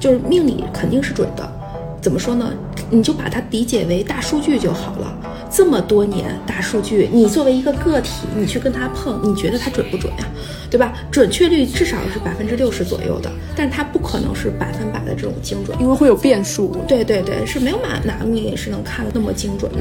就是命理肯定是准的，怎么说呢？你就把它理解为大数据就好了。这么多年大数据，你作为一个个体，你去跟它碰，你觉得它准不准呀？对吧？准确率至少是百分之六十左右的，但是它不可能是百分百的这种精准，因为会有变数。对对对，是没有哪哪个命理是能看的那么精准的。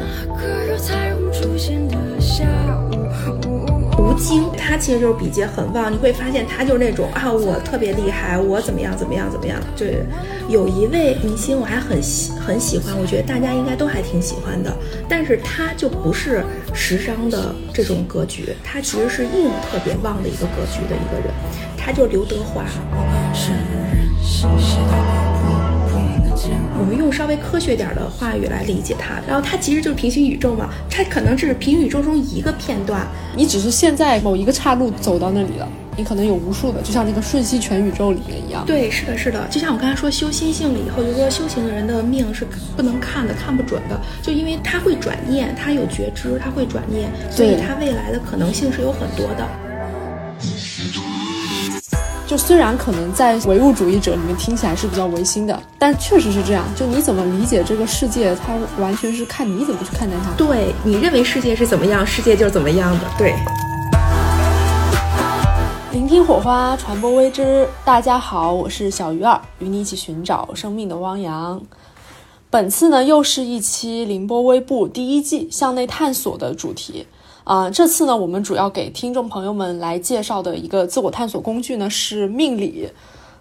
吴京，他其实就是比劫很旺，你会发现他就是那种啊，我特别厉害，我怎么样怎么样怎么样。对，有一位明星我还很喜很喜欢，我觉得大家应该都还挺喜欢的，但是他就不是时尚的这种格局，他其实是硬特别旺的一个格局的一个人，他就刘德华。我们用稍微科学点的话语来理解它，然后它其实就是平行宇宙嘛，它可能只是平行宇宙中一个片段，你只是现在某一个岔路走到那里了，你可能有无数的，就像那个瞬息全宇宙里面一样。对，是的，是的，就像我刚才说修心性了以后，就说修行的人的命是不能看的，看不准的，就因为他会转念，他有觉知，他会转念，所以他未来的可能性是有很多的。就虽然可能在唯物主义者里面听起来是比较唯心的，但确实是这样。就你怎么理解这个世界，它完全是看你怎么去看待它。对你认为世界是怎么样，世界就是怎么样的。对。聆听火花，传播微知。大家好，我是小鱼儿，与你一起寻找生命的汪洋。本次呢，又是一期凌波微步第一季向内探索的主题。啊，这次呢，我们主要给听众朋友们来介绍的一个自我探索工具呢是命理。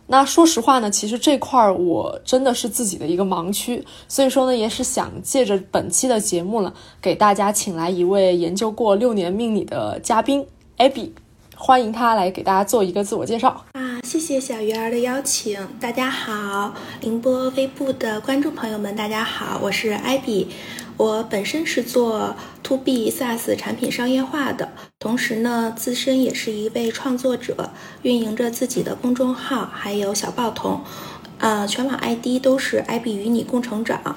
那说实话呢，其实这块儿我真的是自己的一个盲区，所以说呢，也是想借着本期的节目呢，给大家请来一位研究过六年命理的嘉宾艾比，欢迎他来给大家做一个自我介绍啊。谢谢小鱼儿的邀请，大家好，凌波微步的观众朋友们，大家好，我是艾比。我本身是做 To B SaaS 产品商业化的，同时呢，自身也是一位创作者，运营着自己的公众号，还有小报童，呃，全网 ID 都是 IB 与你共成长。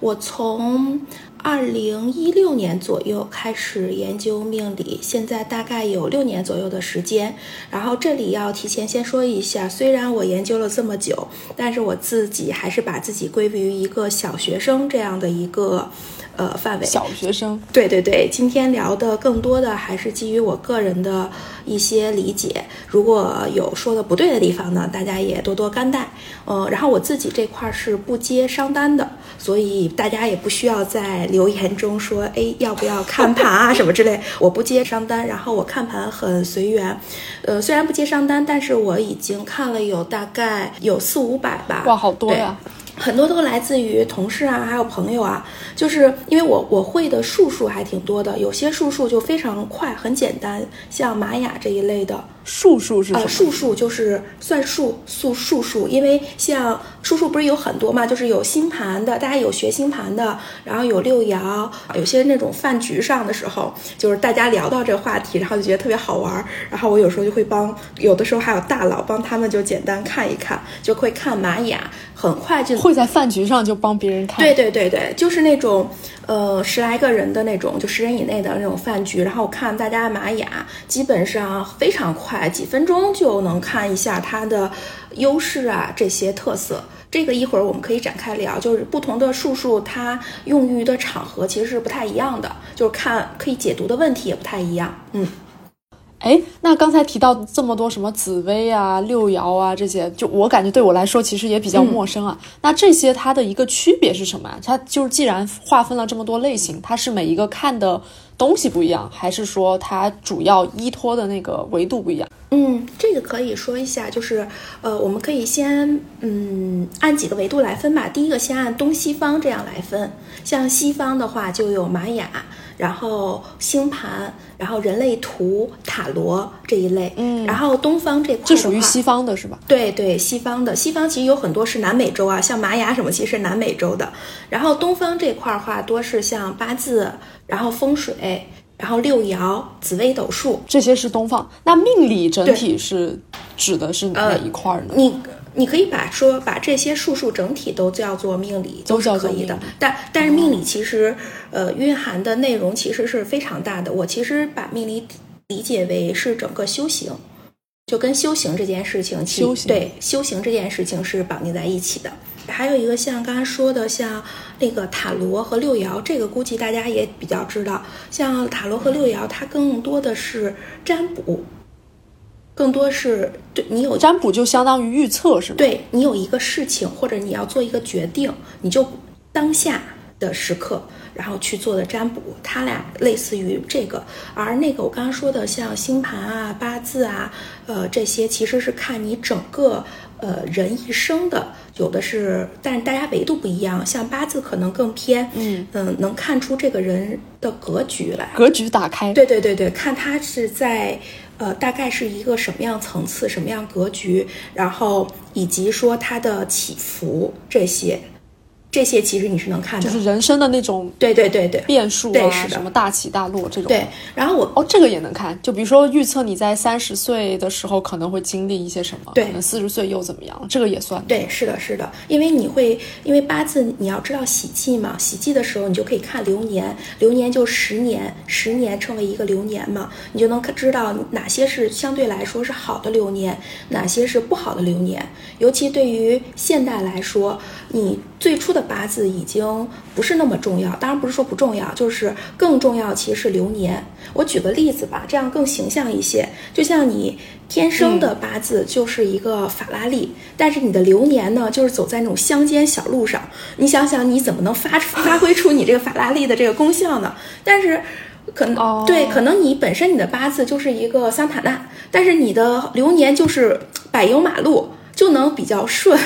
我从二零一六年左右开始研究命理，现在大概有六年左右的时间。然后这里要提前先说一下，虽然我研究了这么久，但是我自己还是把自己归于一个小学生这样的一个。呃，范围小学生，对对对，今天聊的更多的还是基于我个人的一些理解，如果有说的不对的地方呢，大家也多多担待。呃，然后我自己这块是不接商单的，所以大家也不需要在留言中说，哎，要不要看盘啊什么之类，我不接商单，然后我看盘很随缘。呃，虽然不接商单，但是我已经看了有大概有四五百吧，哇，好多呀。很多都来自于同事啊，还有朋友啊，就是因为我我会的术数还挺多的，有些术数就非常快，很简单，像玛雅这一类的。术数是呃，术数就是算术，数术数。因为像术数不是有很多嘛，就是有星盘的，大家有学星盘的，然后有六爻，有些那种饭局上的时候，就是大家聊到这个话题，然后就觉得特别好玩。然后我有时候就会帮，有的时候还有大佬帮他们就简单看一看，就会看玛雅，很快就会在饭局上就帮别人看。对对对对，就是那种呃十来个人的那种，就十人以内的那种饭局，然后看大家玛雅，基本上非常快。几分钟就能看一下它的优势啊，这些特色。这个一会儿我们可以展开聊，就是不同的术数它用于的场合其实是不太一样的，就是看可以解读的问题也不太一样。嗯。哎，那刚才提到这么多什么紫薇啊、六爻啊这些，就我感觉对我来说其实也比较陌生啊。那这些它的一个区别是什么啊？它就是既然划分了这么多类型，它是每一个看的东西不一样，还是说它主要依托的那个维度不一样？嗯，这个可以说一下，就是呃，我们可以先嗯按几个维度来分吧。第一个先按东西方这样来分，像西方的话就有玛雅。然后星盘，然后人类图、塔罗这一类，嗯，然后东方这块这属于西方的是吧？对对，西方的西方其实有很多是南美洲啊，像玛雅什么，其实是南美洲的。然后东方这块儿话，多是像八字，然后风水，然后六爻、紫微斗数，这些是东方。那命理整体是指的是哪一块呢？你。你可以把说把这些术数整体都叫做命理，都是可以的。但但是命理其实呃蕴含的内容其实是非常大的。我其实把命理理解为是整个修行。就跟修行这件事情，修行对修行这件事情是绑定在一起的。还有一个像刚才说的，像那个塔罗和六爻，这个估计大家也比较知道。像塔罗和六爻，它更多的是占卜，更多是对你有占卜就相当于预测是吗？对你有一个事情或者你要做一个决定，你就当下的时刻。然后去做的占卜，它俩类似于这个，而那个我刚刚说的像星盘啊、八字啊，呃，这些其实是看你整个呃人一生的，有的是，但是大家维度不一样，像八字可能更偏，嗯嗯，能看出这个人的格局来，格局打开，对对对对，看他是在呃大概是一个什么样层次、什么样格局，然后以及说他的起伏这些。这些其实你是能看的，就是人生的那种对对对对变数啊，什么大起大落这种。对，然后我哦，这个也能看，就比如说预测你在三十岁的时候可能会经历一些什么，对，可能四十岁又怎么样，这个也算。对，是的，是的，因为你会因为八字你要知道喜忌嘛，喜忌的时候你就可以看流年，流年就十年，十年称为一个流年嘛，你就能知道哪些是相对来说是好的流年，哪些是不好的流年，尤其对于现代来说，你。最初的八字已经不是那么重要，当然不是说不重要，就是更重要其实是流年。我举个例子吧，这样更形象一些。就像你天生的八字就是一个法拉利，但是你的流年呢，就是走在那种乡间小路上。你想想，你怎么能发发挥出你这个法拉利的这个功效呢？但是可能对，可能你本身你的八字就是一个桑塔纳，但是你的流年就是柏油马路，就能比较顺。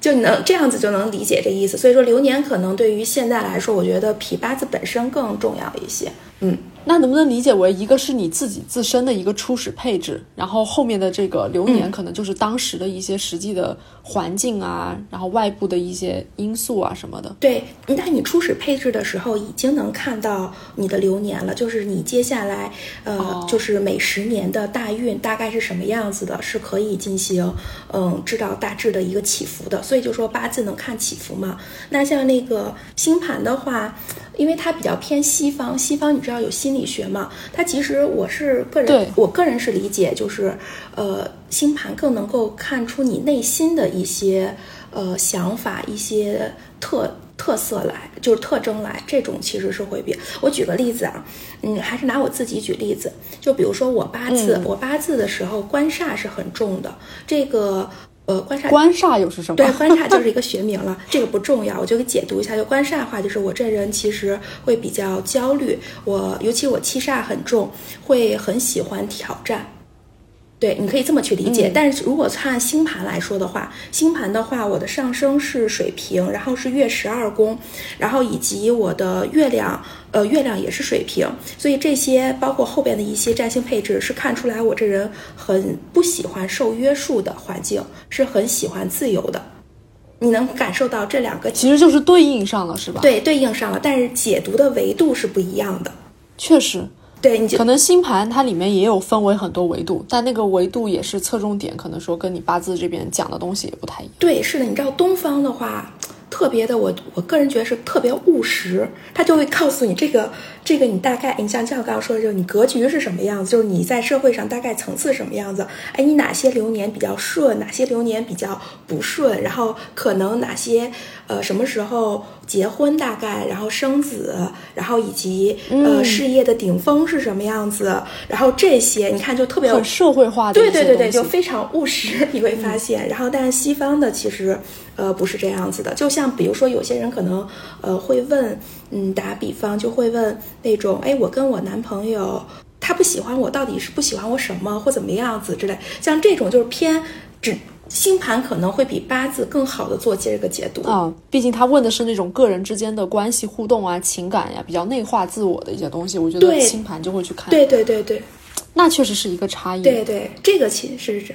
就能这样子就能理解这意思，所以说流年可能对于现在来说，我觉得比八字本身更重要一些。嗯。那能不能理解为一个是你自己自身的一个初始配置，然后后面的这个流年可能就是当时的一些实际的环境啊，然后外部的一些因素啊什么的。对，那你初始配置的时候已经能看到你的流年了，就是你接下来呃，就是每十年的大运大概是什么样子的，是可以进行嗯知道大致的一个起伏的。所以就说八字能看起伏嘛。那像那个星盘的话。因为它比较偏西方，西方你知道有心理学嘛？它其实我是个人，我个人是理解，就是呃，星盘更能够看出你内心的一些呃想法、一些特特色来，就是特征来。这种其实是会比我举个例子啊，嗯，还是拿我自己举例子，就比如说我八字，我八字的时候官煞是很重的，这个。呃，官煞，官煞又是什么？对，官煞就是一个学名了，这个不重要，我就给解读一下。就官煞的话，就是我这人其实会比较焦虑，我尤其我七煞很重，会很喜欢挑战。对，你可以这么去理解。但是如果看星盘来说的话，星盘的话，我的上升是水瓶，然后是月十二宫，然后以及我的月亮，呃，月亮也是水瓶，所以这些包括后边的一些占星配置，是看出来我这人很不喜欢受约束的环境，是很喜欢自由的。你能感受到这两个其实就是对应上了，是吧？对，对应上了，但是解读的维度是不一样的。确实。对，你可能星盘它里面也有分为很多维度，但那个维度也是侧重点，可能说跟你八字这边讲的东西也不太一样。对，是的，你知道东方的话。特别的，我我个人觉得是特别务实，他就会告诉你这个这个你大概，你像像我刚刚说的，就是你格局是什么样子，就是你在社会上大概层次什么样子，哎，你哪些流年比较顺，哪些流年比较不顺，然后可能哪些呃什么时候结婚大概，然后生子，然后以及呃事业的顶峰是什么样子，然后这些你看就特别很社会化的，对对对对，就非常务实，你会发现，然后但是西方的其实。呃，不是这样子的，就像比如说，有些人可能，呃，会问，嗯，打比方就会问那种，哎，我跟我男朋友，他不喜欢我，到底是不喜欢我什么，或怎么样子之类，像这种就是偏，只星盘可能会比八字更好的做这个解读。啊，毕竟他问的是那种个人之间的关系互动啊、情感呀，比较内化自我的一些东西，我觉得星盘就会去看，对对对对，那确实是一个差异，对对，这个其实是，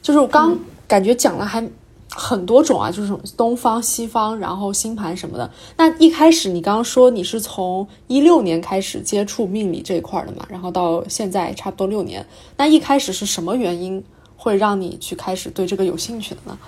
就是我刚感觉讲了还。很多种啊，就是东方、西方，然后星盘什么的。那一开始你刚刚说你是从一六年开始接触命理这一块的嘛，然后到现在差不多六年。那一开始是什么原因会让你去开始对这个有兴趣的呢？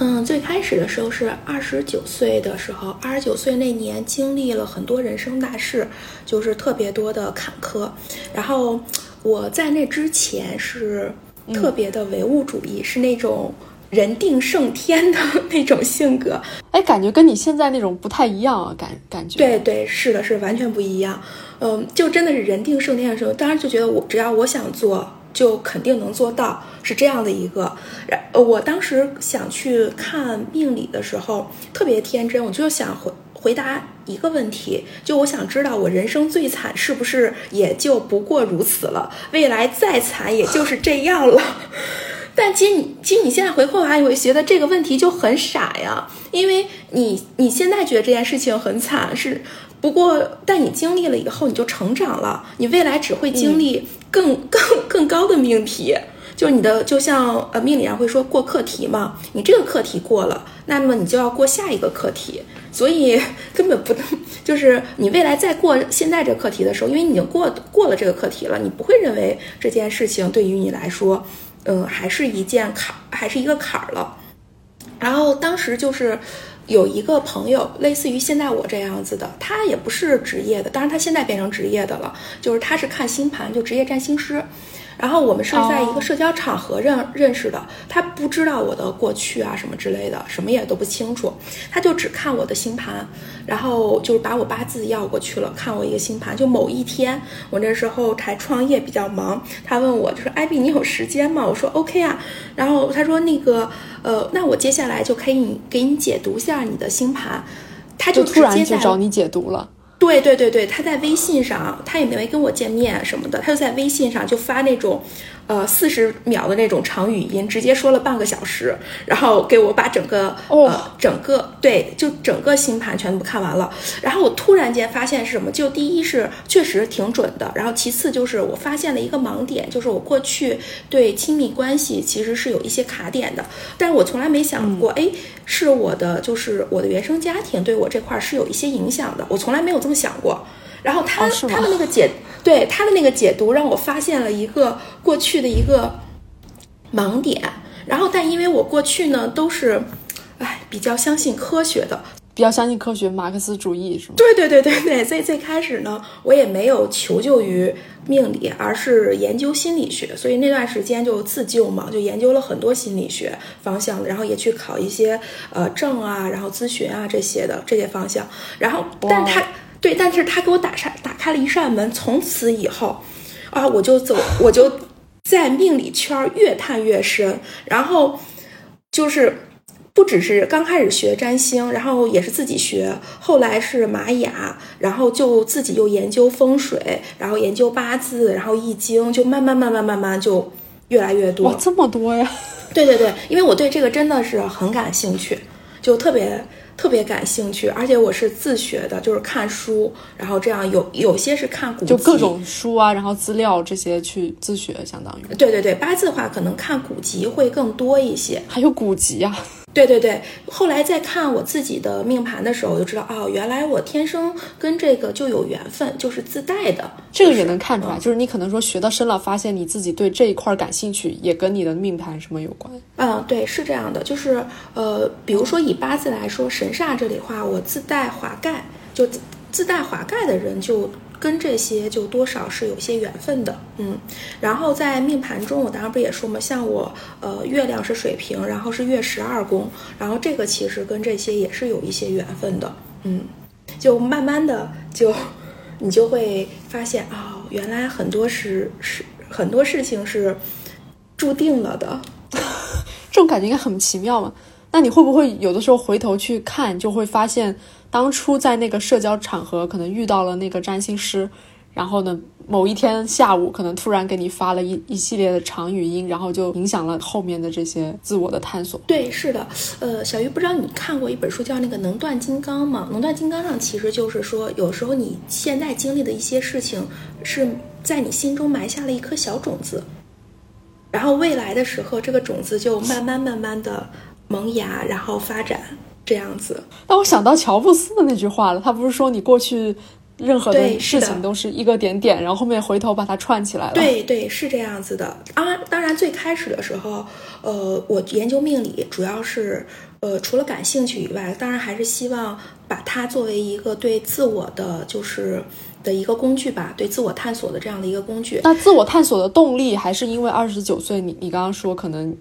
嗯，最开始的时候是二十九岁的时候，二十九岁那年经历了很多人生大事，就是特别多的坎坷。然后我在那之前是特别的唯物主义，是那种人定胜天的那种性格。哎，感觉跟你现在那种不太一样啊，感感觉。对对，是的，是完全不一样。嗯，就真的是人定胜天的时候，当时就觉得我只要我想做。就肯定能做到，是这样的一个。然，我当时想去看命理的时候，特别天真，我就想回回答一个问题，就我想知道我人生最惨是不是也就不过如此了，未来再惨也就是这样了。但其实你，其实你现在回过来，你会觉得这个问题就很傻呀，因为你你现在觉得这件事情很惨是。不过，但你经历了以后，你就成长了。你未来只会经历更 更更高的命题，就是你的，就像呃命理上会说过课题嘛。你这个课题过了，那么你就要过下一个课题。所以根本不能，就是你未来再过现在这课题的时候，因为你已经过过了这个课题了，你不会认为这件事情对于你来说，嗯，还是一件坎，还是一个坎儿了。然后当时就是。有一个朋友，类似于现在我这样子的，他也不是职业的，当然他现在变成职业的了，就是他是看星盘，就职业占星师。然后我们是在一个社交场合认认识的，他不知道我的过去啊什么之类的，什么也都不清楚，他就只看我的星盘，然后就是把我八字要过去了，看我一个星盘。就某一天，我那时候才创业比较忙，他问我，就说艾比你有时间吗？我说 OK 啊。然后他说那个呃，那我接下来就可以给你解读一下你的星盘，他就突然就找你解读了。对对对对，他在微信上，他也没跟我见面什么的，他就在微信上就发那种。呃，四十秒的那种长语音，直接说了半个小时，然后给我把整个呃整个对，就整个星盘全部看完了。然后我突然间发现是什么？就第一是确实挺准的，然后其次就是我发现了一个盲点，就是我过去对亲密关系其实是有一些卡点的，但是我从来没想过，哎，是我的就是我的原生家庭对我这块是有一些影响的，我从来没有这么想过。然后他他的那个解对他的那个解读让我发现了一个过去的一个盲点。然后但因为我过去呢都是，哎比较相信科学的，比较相信科学，马克思主义是吗？对对对对对。所以最开始呢，我也没有求救于命理，而是研究心理学。所以那段时间就自救嘛，就研究了很多心理学方向的，然后也去考一些呃证啊，然后咨询啊这些的这些方向。然后但他。对，但是他给我打开打开了一扇门，从此以后，啊，我就走，我就在命理圈越探越深，然后就是不只是刚开始学占星，然后也是自己学，后来是玛雅，然后就自己又研究风水，然后研究八字，然后易经，就慢慢慢慢慢慢就越来越多。哇，这么多呀！对对对，因为我对这个真的是很感兴趣，就特别。特别感兴趣，而且我是自学的，就是看书，然后这样有有些是看古就各种书啊，然后资料这些去自学，相当于。对对对，八字的话可能看古籍会更多一些，还有古籍啊。对对对，后来再看我自己的命盘的时候，我就知道哦，原来我天生跟这个就有缘分，就是自带的。这个也能看出来，就是你可能说学到深了，发现你自己对这一块感兴趣，也跟你的命盘什么有关。嗯，对，是这样的，就是呃，比如说以八字来说，神煞这里话，我自带华盖，就自带华盖的人就。跟这些就多少是有些缘分的，嗯，然后在命盘中，我当然不也说嘛，像我，呃，月亮是水瓶，然后是月十二宫，然后这个其实跟这些也是有一些缘分的，嗯，就慢慢的就，你就会发现哦，原来很多是是很多事情是注定了的，这种感觉应该很奇妙嘛。那你会不会有的时候回头去看，就会发现？当初在那个社交场合，可能遇到了那个占星师，然后呢，某一天下午，可能突然给你发了一一系列的长语音，然后就影响了后面的这些自我的探索。对，是的，呃，小鱼，不知道你看过一本书叫那个《能断金刚》吗？《能断金刚》上其实就是说，有时候你现在经历的一些事情，是在你心中埋下了一颗小种子，然后未来的时候，这个种子就慢慢慢慢的萌芽，然后发展。这样子，那我想到乔布斯的那句话了。他不是说你过去任何的事情都是一个点点，然后后面回头把它串起来了。，对对，是这样子的。当然，当然，最开始的时候，呃，我研究命理主要是，呃，除了感兴趣以外，当然还是希望把它作为一个对自我的就是的一个工具吧，对自我探索的这样的一个工具。那自我探索的动力还是因为二十九岁，你你刚刚说可能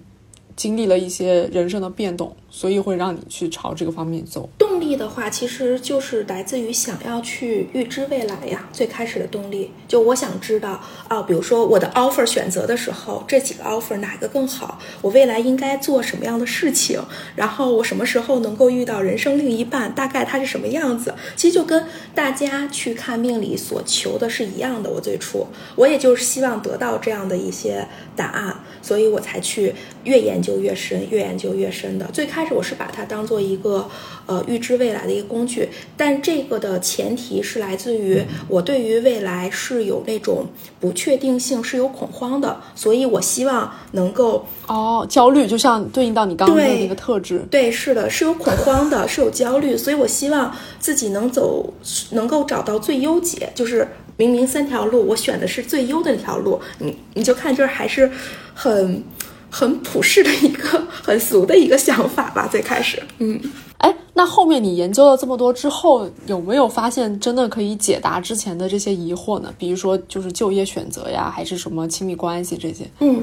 经历了一些人生的变动，所以会让你去朝这个方面走。力的话，其实就是来自于想要去预知未来呀。最开始的动力，就我想知道啊，比如说我的 offer 选择的时候，这几个 offer 哪个更好？我未来应该做什么样的事情？然后我什么时候能够遇到人生另一半？大概他是什么样子？其实就跟大家去看命理所求的是一样的。我最初我也就是希望得到这样的一些答案，所以我才去越研究越深，越研究越深的。最开始我是把它当做一个呃预知未来的一个工具，但这个的前提是来自于我对于未来是有那种不确定性，是有恐慌的，所以我希望能够哦，焦虑就像对应到你刚刚的那个特质。对，是的，是有恐慌的，是有焦虑，所以我希望自己能走，能够找到最优解，就是明明三条路，我选的是最优的那条路，你你就看这还是很很普世的一个很俗的一个想法吧，最开始，嗯。哎，那后面你研究了这么多之后，有没有发现真的可以解答之前的这些疑惑呢？比如说就是就业选择呀，还是什么亲密关系这些？嗯，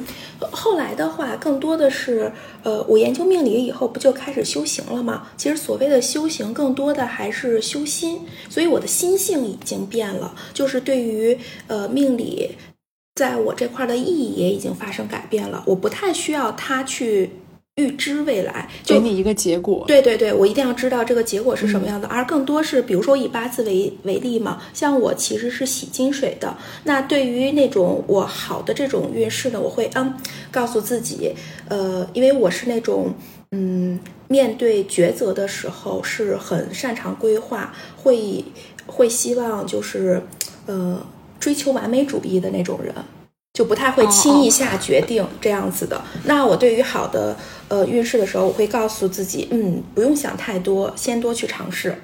后来的话，更多的是，呃，我研究命理以后，不就开始修行了吗？其实所谓的修行，更多的还是修心，所以我的心性已经变了，就是对于呃命理，在我这块儿的意义也已经发生改变了，我不太需要它去预知未来，就给你一个结果。对对对，我一定要知道这个结果是什么样的，而更多是，比如说以八字为为例嘛，像我其实是喜金水的，那对于那种我好的这种运势呢，我会嗯告诉自己，呃，因为我是那种嗯面对抉择的时候是很擅长规划，会会希望就是呃追求完美主义的那种人。就不太会轻易下决定这样子的。那我对于好的呃运势的时候，我会告诉自己，嗯，不用想太多，先多去尝试。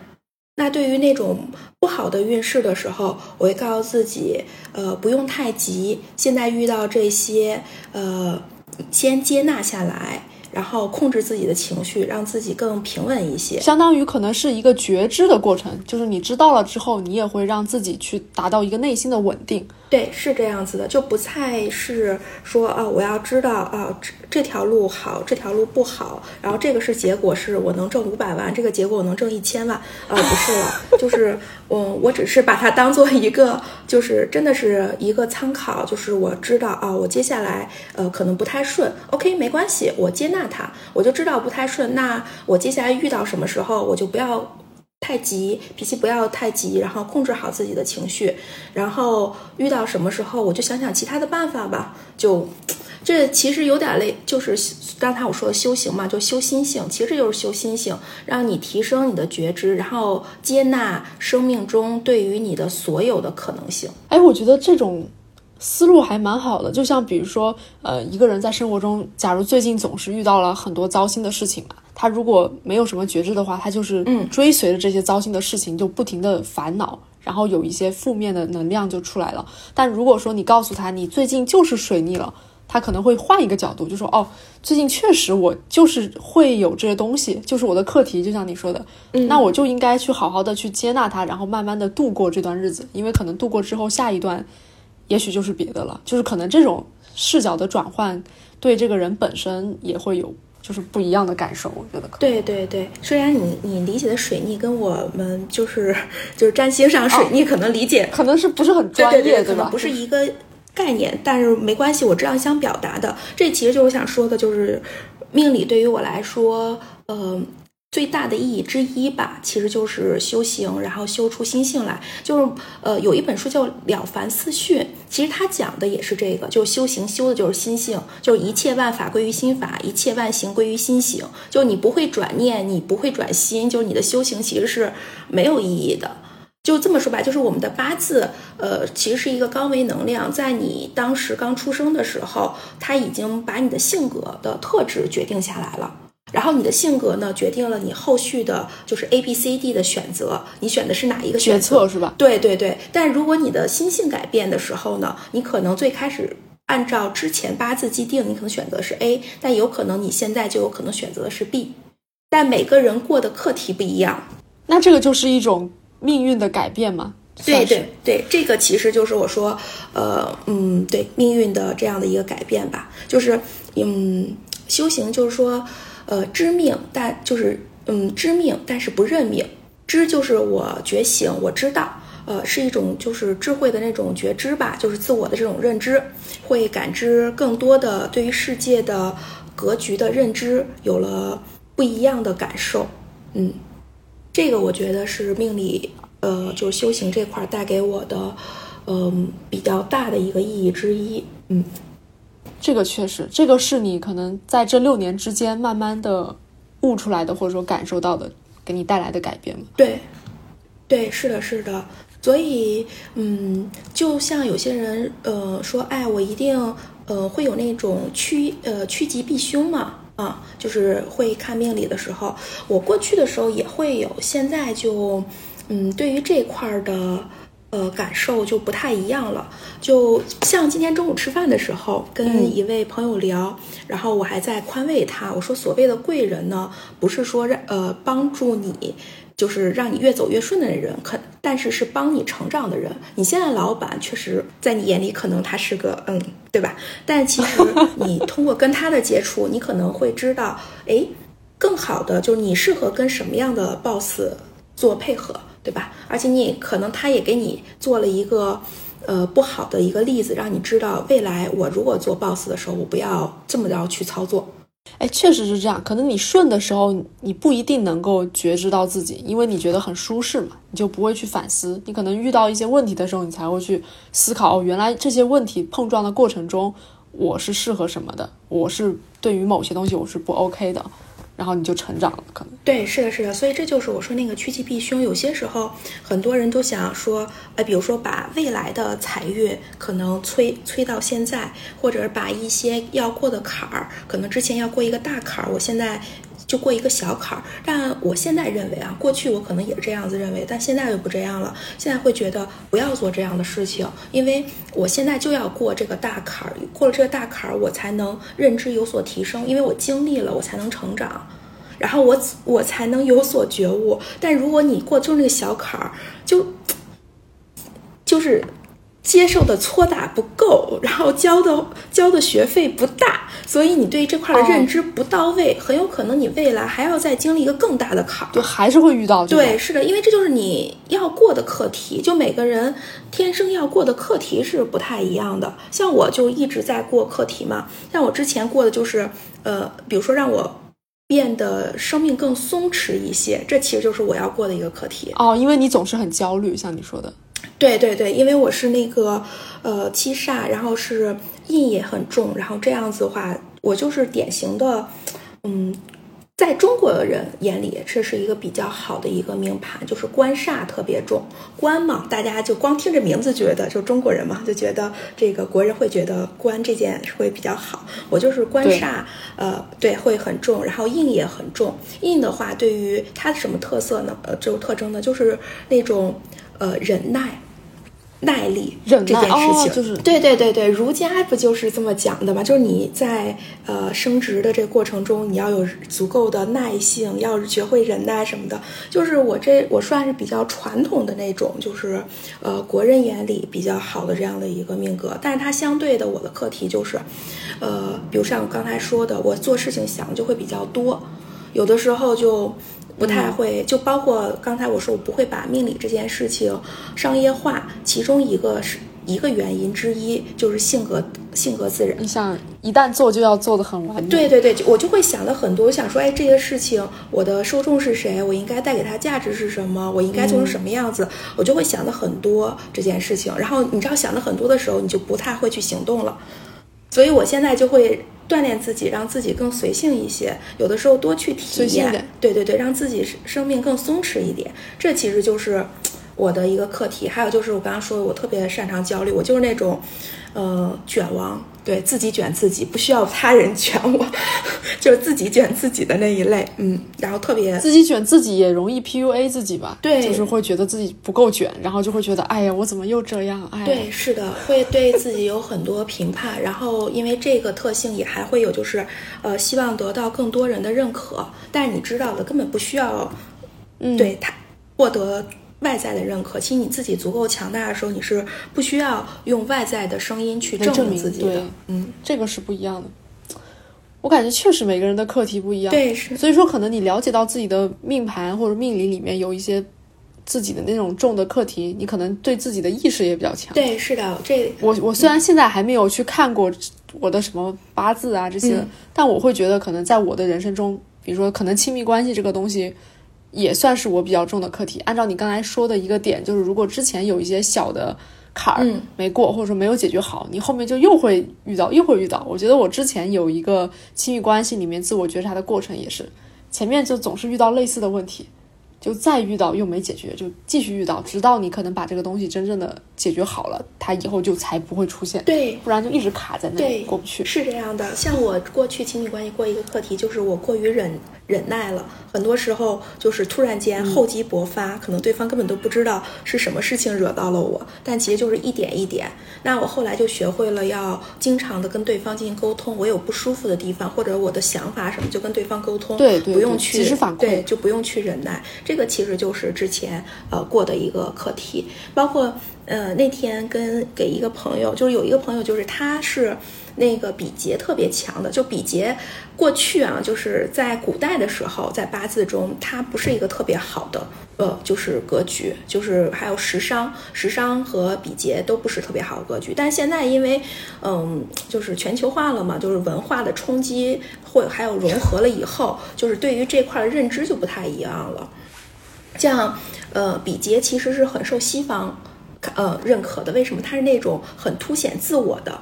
那对于那种不好的运势的时候，我会告诉自己，呃，不用太急，现在遇到这些，呃，先接纳下来，然后控制自己的情绪，让自己更平稳一些。相当于可能是一个觉知的过程，就是你知道了之后，你也会让自己去达到一个内心的稳定。对，是这样子的，就不再是说啊，我要知道啊，这这条路好，这条路不好，然后这个是结果是我能挣五百万，这个结果我能挣一千万，呃，不是了，就是嗯，我只是把它当做一个，就是真的是一个参考，就是我知道啊，我接下来呃可能不太顺，OK，没关系，我接纳它，我就知道不太顺，那我接下来遇到什么时候，我就不要。太急，脾气不要太急，然后控制好自己的情绪，然后遇到什么时候我就想想其他的办法吧。就这其实有点累，就是刚才我说的修行嘛，就修心性，其实这就是修心性，让你提升你的觉知，然后接纳生命中对于你的所有的可能性。哎，我觉得这种思路还蛮好的。就像比如说，呃，一个人在生活中，假如最近总是遇到了很多糟心的事情嘛，他如果没有什么觉知的话，他就是嗯追随着这些糟心的事情，就不停的烦恼。然后有一些负面的能量就出来了。但如果说你告诉他你最近就是水逆了，他可能会换一个角度，就说哦，最近确实我就是会有这些东西，就是我的课题，就像你说的，嗯那我就应该去好好的去接纳它，然后慢慢的度过这段日子，因为可能度过之后下一段，也许就是别的了，就是可能这种视角的转换，对这个人本身也会有就是不一样的感受，我觉得。对对对，虽然你你理解的水逆跟我们就是就是占星上水逆可能理解可能是不是很专业，对可能吧？不是一个概念，但是没关系，我知道你想表达的。这其实就是我想说的，就是命理对于我来说，呃。最大的意义之一吧，其实就是修行，然后修出心性来。就是呃，有一本书叫《了凡四训》，其实它讲的也是这个，就是修行修的就是心性，就是一切万法归于心法，一切万行归于心行。就你不会转念，你不会转心，就是你的修行其实是没有意义的。就这么说吧，就是我们的八字，呃，其实是一个高维能量，在你当时刚出生的时候，它已经把你的性格的特质决定下来了。然后你的性格呢，决定了你后续的就是 A、B、C、D 的选择，你选的是哪一个选决策是吧？对对对。但如果你的心性改变的时候呢，你可能最开始按照之前八字既定，你可能选择是 A，但有可能你现在就有可能选择的是 B。但每个人过的课题不一样，那这个就是一种命运的改变吗？对对对，这个其实就是我说，呃，嗯，对命运的这样的一个改变吧，就是，嗯，修行就是说，呃，知命，但就是，嗯，知命，但是不认命。知就是我觉醒，我知道，呃，是一种就是智慧的那种觉知吧，就是自我的这种认知，会感知更多的对于世界的格局的认知，有了不一样的感受，嗯，这个我觉得是命理。呃，就修行这块带给我的，嗯，比较大的一个意义之一。嗯，这个确实，这个是你可能在这六年之间慢慢的悟出来的，或者说感受到的，给你带来的改变吗？对，对，是的，是的。所以，嗯，就像有些人，呃，说，哎，我一定，呃，会有那种趋，呃，趋吉避凶嘛，啊，就是会看命理的时候，我过去的时候也会有，现在就。嗯，对于这块儿的呃感受就不太一样了。就像今天中午吃饭的时候，跟一位朋友聊，然后我还在宽慰他，我说所谓的贵人呢，不是说让呃帮助你，就是让你越走越顺的人，可但是是帮你成长的人。你现在老板确实在你眼里可能他是个嗯，对吧？但其实 你通过跟他的接触，你可能会知道，哎，更好的就是你适合跟什么样的 boss 做配合。对吧？而且你可能他也给你做了一个，呃，不好的一个例子，让你知道未来我如果做 boss 的时候，我不要这么着去操作。哎，确实是这样。可能你顺的时候，你不一定能够觉知到自己，因为你觉得很舒适嘛，你就不会去反思。你可能遇到一些问题的时候，你才会去思考，哦，原来这些问题碰撞的过程中，我是适合什么的，我是对于某些东西我是不 OK 的。然后你就成长了，可能对，是的，是的，所以这就是我说那个趋吉避凶。有些时候，很多人都想说，呃，比如说把未来的财运可能催催到现在，或者把一些要过的坎儿，可能之前要过一个大坎儿，我现在就过一个小坎儿。但我现在认为啊，过去我可能也是这样子认为，但现在又不这样了。现在会觉得不要做这样的事情，因为我现在就要过这个大坎儿，过了这个大坎儿，我才能认知有所提升，因为我经历了，我才能成长。然后我我才能有所觉悟，但如果你过就那个小坎儿，就就是接受的搓打不够，然后交的交的学费不大，所以你对这块的认知不到位，很有可能你未来还要再经历一个更大的坎儿，就还是会遇到。对，是的，因为这就是你要过的课题，就每个人天生要过的课题是不太一样的。像我就一直在过课题嘛，像我之前过的就是呃，比如说让我。变得生命更松弛一些，这其实就是我要过的一个课题哦。因为你总是很焦虑，像你说的，对对对，因为我是那个呃七煞，然后是印也很重，然后这样子的话，我就是典型的嗯。在中国人眼里，这是一个比较好的一个命盘，就是官煞特别重。官嘛，大家就光听着名字觉得，就中国人嘛，就觉得这个国人会觉得官这件会比较好。我就是官煞，呃，对，会很重，然后印也很重。印的话，对于它什么特色呢？呃，这种特征呢，就是那种呃忍耐。耐力这件事情，就是对对对对，儒家不就是这么讲的吗？就是你在呃升职的这个过程中，你要有足够的耐性，要学会忍耐什么的。就是我这我算是比较传统的那种，就是呃国人眼里比较好的这样的一个命格。但是它相对的，我的课题就是，呃，比如像我刚才说的，我做事情想就会比较多，有的时候就。不太会，就包括刚才我说我不会把命理这件事情商业化，其中一个是一个原因之一就是性格性格自然。你想一旦做就要做的很完美。对对对，我就会想的很多，我想说，哎，这些事情我的受众是谁？我应该带给他价值是什么？我应该做成什么样子？我就会想的很多这件事情。然后你知道想的很多的时候，你就不太会去行动了。所以我现在就会。锻炼自己，让自己更随性一些。有的时候多去体验，对对对，让自己生命更松弛一点。这其实就是我的一个课题。还有就是我刚刚说的，我特别擅长焦虑，我就是那种，呃，卷王，对自己卷自己，不需要他人卷我，就是自己卷自己的那一类。嗯，然后特别自己卷自己也容易 PUA 自己吧？对，就是会觉得自己不够卷，然后就会觉得，哎呀，我怎么又这样？哎，对，是的，会对自己有很多评判。然后因为这个特性，也还会有就是，呃，希望得到更多人的认可。但是你知道的，根本不需要。嗯，对他获得外在的认可，其实你自己足够强大的时候，你是不需要用外在的声音去证明自己的。嗯，这个是不一样的。我感觉确实每个人的课题不一样，对，是。所以说，可能你了解到自己的命盘或者命理里面有一些自己的那种重的课题，你可能对自己的意识也比较强。对，是的。这我我虽然现在还没有去看过我的什么八字啊这些，但我会觉得可能在我的人生中，比如说可能亲密关系这个东西。也算是我比较重的课题。按照你刚才说的一个点，就是如果之前有一些小的坎儿没过，或者说没有解决好，你后面就又会遇到，又会遇到。我觉得我之前有一个亲密关系里面自我觉察的过程，也是前面就总是遇到类似的问题。就再遇到又没解决，就继续遇到，直到你可能把这个东西真正的解决好了，它以后就才不会出现。对，不然就一直卡在那里过不去。是这样的，像我过去亲密关系过一个课题，就是我过于忍忍耐了，很多时候就是突然间厚积薄发，可能对方根本都不知道是什么事情惹到了我，但其实就是一点一点。那我后来就学会了要经常的跟对方进行沟通，我有不舒服的地方或者我的想法什么，就跟对方沟通，对，不用去及时反馈，对，就不用去忍耐。这这个其实就是之前呃过的一个课题，包括呃那天跟给一个朋友，就是有一个朋友，就是他是那个比劫特别强的，就比劫过去啊，就是在古代的时候，在八字中它不是一个特别好的呃就是格局，就是还有食伤，食伤和比劫都不是特别好的格局。但现在因为嗯就是全球化了嘛，就是文化的冲击或还有融合了以后，就是对于这块认知就不太一样了。像，呃，比劫其实是很受西方，呃认可的。为什么？它是那种很凸显自我的。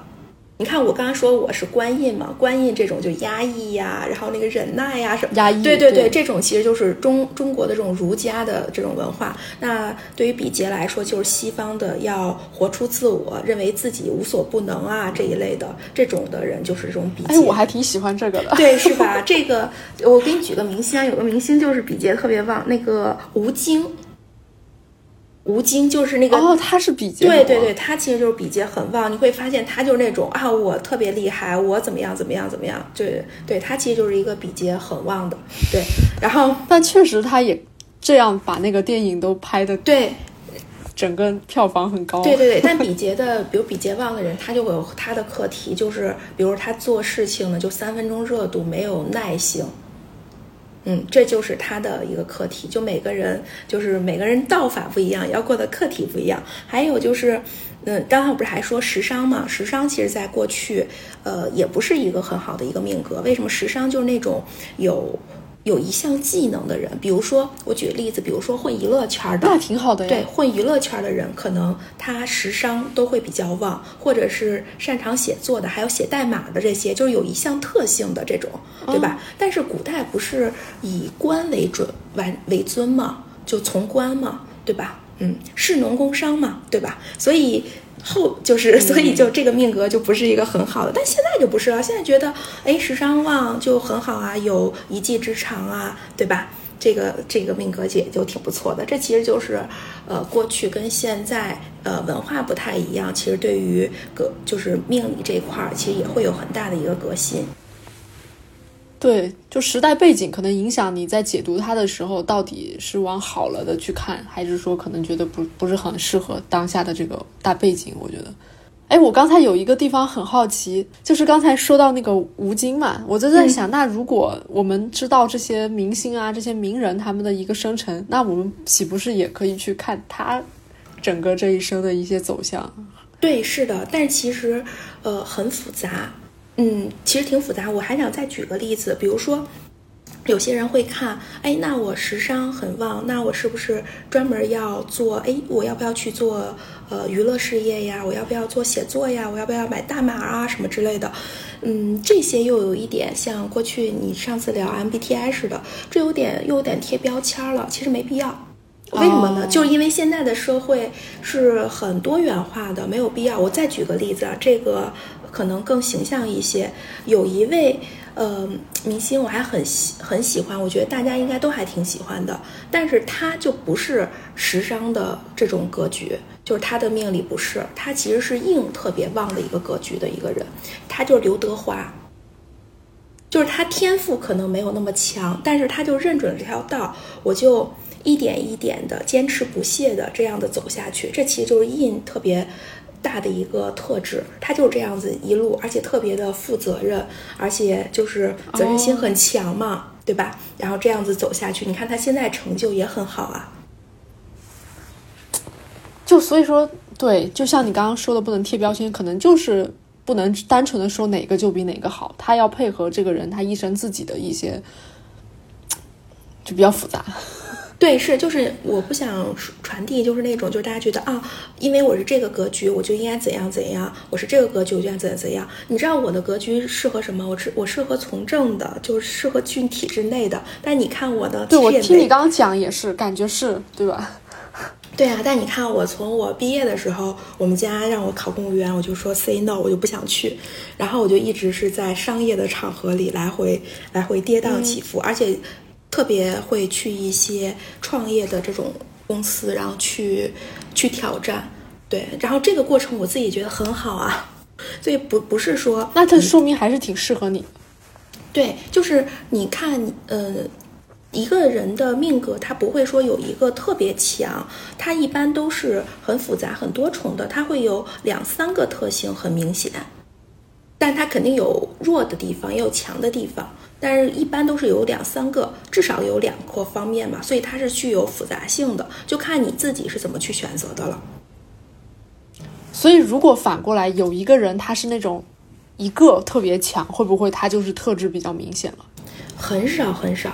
你看，我刚刚说我是官印嘛，官印这种就压抑呀，然后那个忍耐呀什么，压抑。对对对，这种其实就是中中国的这种儒家的这种文化。那对于比劫来说，就是西方的要活出自我，认为自己无所不能啊这一类的这种的人，就是这种比劫。哎，我还挺喜欢这个的。对，是吧？这个我给你举个明星啊，有个明星就是比劫特别旺，那个吴京。吴京就是那个哦，他是比劫，对对对，他其实就是比劫很旺。你会发现他就是那种啊，我特别厉害，我怎么样怎么样怎么样，对对，他其实就是一个比劫很旺的，对。然后，但确实他也这样把那个电影都拍的对，整个票房很高。对对对，但比劫的，比如比劫旺的人，他就会有他的课题，就是比如他做事情呢，就三分钟热度，没有耐性。嗯，这就是他的一个课题。就每个人，就是每个人道法不一样，要过的课题不一样。还有就是，嗯，刚刚不是还说食伤嘛？食伤其实在过去，呃，也不是一个很好的一个命格。为什么食伤就是那种有。有一项技能的人，比如说我举个例子，比如说混娱乐圈的，那挺好的呀。对，混娱乐圈的人，可能他时商都会比较旺，或者是擅长写作的，还有写代码的这些，就是有一项特性的这种，对吧？但是古代不是以官为准、完为尊嘛，就从官嘛，对吧？嗯，士农工商嘛，对吧？所以。后就是，所以就这个命格就不是一个很好的，但现在就不是了。现在觉得，哎，时尚旺就很好啊，有一技之长啊，对吧？这个这个命格姐就挺不错的。这其实就是，呃，过去跟现在呃文化不太一样。其实对于革就是命理这块儿，其实也会有很大的一个革新。对，就时代背景可能影响你在解读它的时候，到底是往好了的去看，还是说可能觉得不不是很适合当下的这个大背景？我觉得，哎，我刚才有一个地方很好奇，就是刚才说到那个吴京嘛，我就在想，那如果我们知道这些明星啊、这些名人他们的一个生辰，那我们岂不是也可以去看他整个这一生的一些走向？对，是的，但其实呃很复杂。嗯，其实挺复杂。我还想再举个例子，比如说，有些人会看，哎，那我时商很旺，那我是不是专门要做？哎，我要不要去做呃娱乐事业呀？我要不要做写作呀？我要不要买大码啊什么之类的？嗯，这些又有一点像过去你上次聊 MBTI 似的，这有点又有点贴标签了。其实没必要。为什么呢？哦就是因为现在的社会是很多元化的，没有必要。我再举个例子啊，这个可能更形象一些。有一位呃明星，我还很喜很喜欢，我觉得大家应该都还挺喜欢的，但是他就不是时尚的这种格局。就是他的命里不是，他其实是硬特别旺的一个格局的一个人，他就是刘德华。就是他天赋可能没有那么强，但是他就认准了这条道，我就一点一点的坚持不懈的这样的走下去。这其实就是印特别大的一个特质，他就是这样子一路，而且特别的负责任，而且就是责任心很强嘛，对吧？然后这样子走下去，你看他现在成就也很好啊。就所以说，对，就像你刚刚说的，不能贴标签，可能就是不能单纯的说哪个就比哪个好，他要配合这个人他一生自己的一些，就比较复杂。对，是就是我不想传递，就是那种就是大家觉得啊，因为我是这个格局，我就应该怎样怎样；我是这个格局，我就应该怎样怎样。你知道我的格局适合什么？我是我适合从政的，就是适合进体制内的。但你看我的，对我听你刚刚讲也是，感觉是对吧？对啊，但你看我从我毕业的时候，我们家让我考公务员，我就说 say no，我就不想去。然后我就一直是在商业的场合里来回来回跌宕起伏，而且特别会去一些创业的这种公司，然后去去挑战。对，然后这个过程我自己觉得很好啊，所以不不是说那这说明还是挺适合你。对，就是你看，呃，一个人的命格，他不会说有一个特别强，他一般都是很复杂、很多重的，他会有两三个特性很明显，但他肯定有弱的地方，也有强的地方，但是一般都是有两三个，至少有两个方面嘛，所以它是具有复杂性的，就看你自己是怎么去选择的了。所以如果反过来有一个人他是那种一个特别强，会不会他就是特质比较明显了？很少很少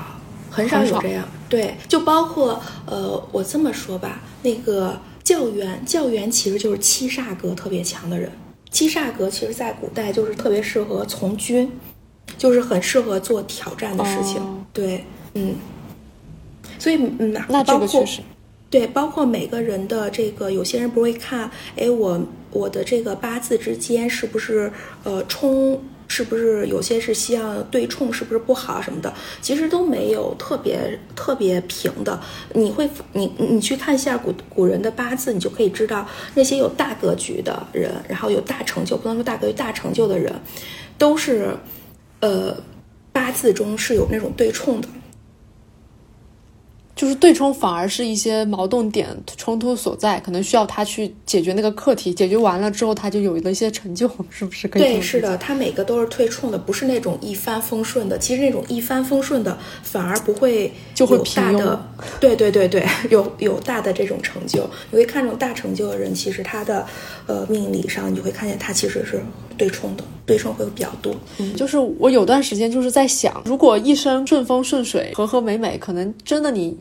很少很少有这样，对，就包括呃，我这么说吧，那个教员，教员其实就是七煞格特别强的人。七煞格其实在古代就是特别适合从军，就是很适合做挑战的事情。哦对，嗯，所以嗯，那这包括个确实，对，包括每个人的这个，有些人不会看，哎，我我的这个八字之间是不是呃冲，是不是有些是希望对冲，是不是不好什么的，其实都没有特别特别平的。你会你你去看一下古古人的八字，你就可以知道那些有大格局的人，然后有大成就，不能说大格局大成就的人，都是呃八字中是有那种对冲的。就是对冲反而是一些矛盾点、冲突所在，可能需要他去解决那个课题，解决完了之后，他就有了一些成就，是不是可以对，是的，他每个都是对冲的，不是那种一帆风顺的。其实那种一帆风顺的，反而不会就会平庸大的，对对对对，有有大的这种成就。你会看这种大成就的人，其实他的呃命理上，你会看见他其实是对冲的，对冲会比较多。嗯，就是我有段时间就是在想，如果一生顺风顺水、和和美美，可能真的你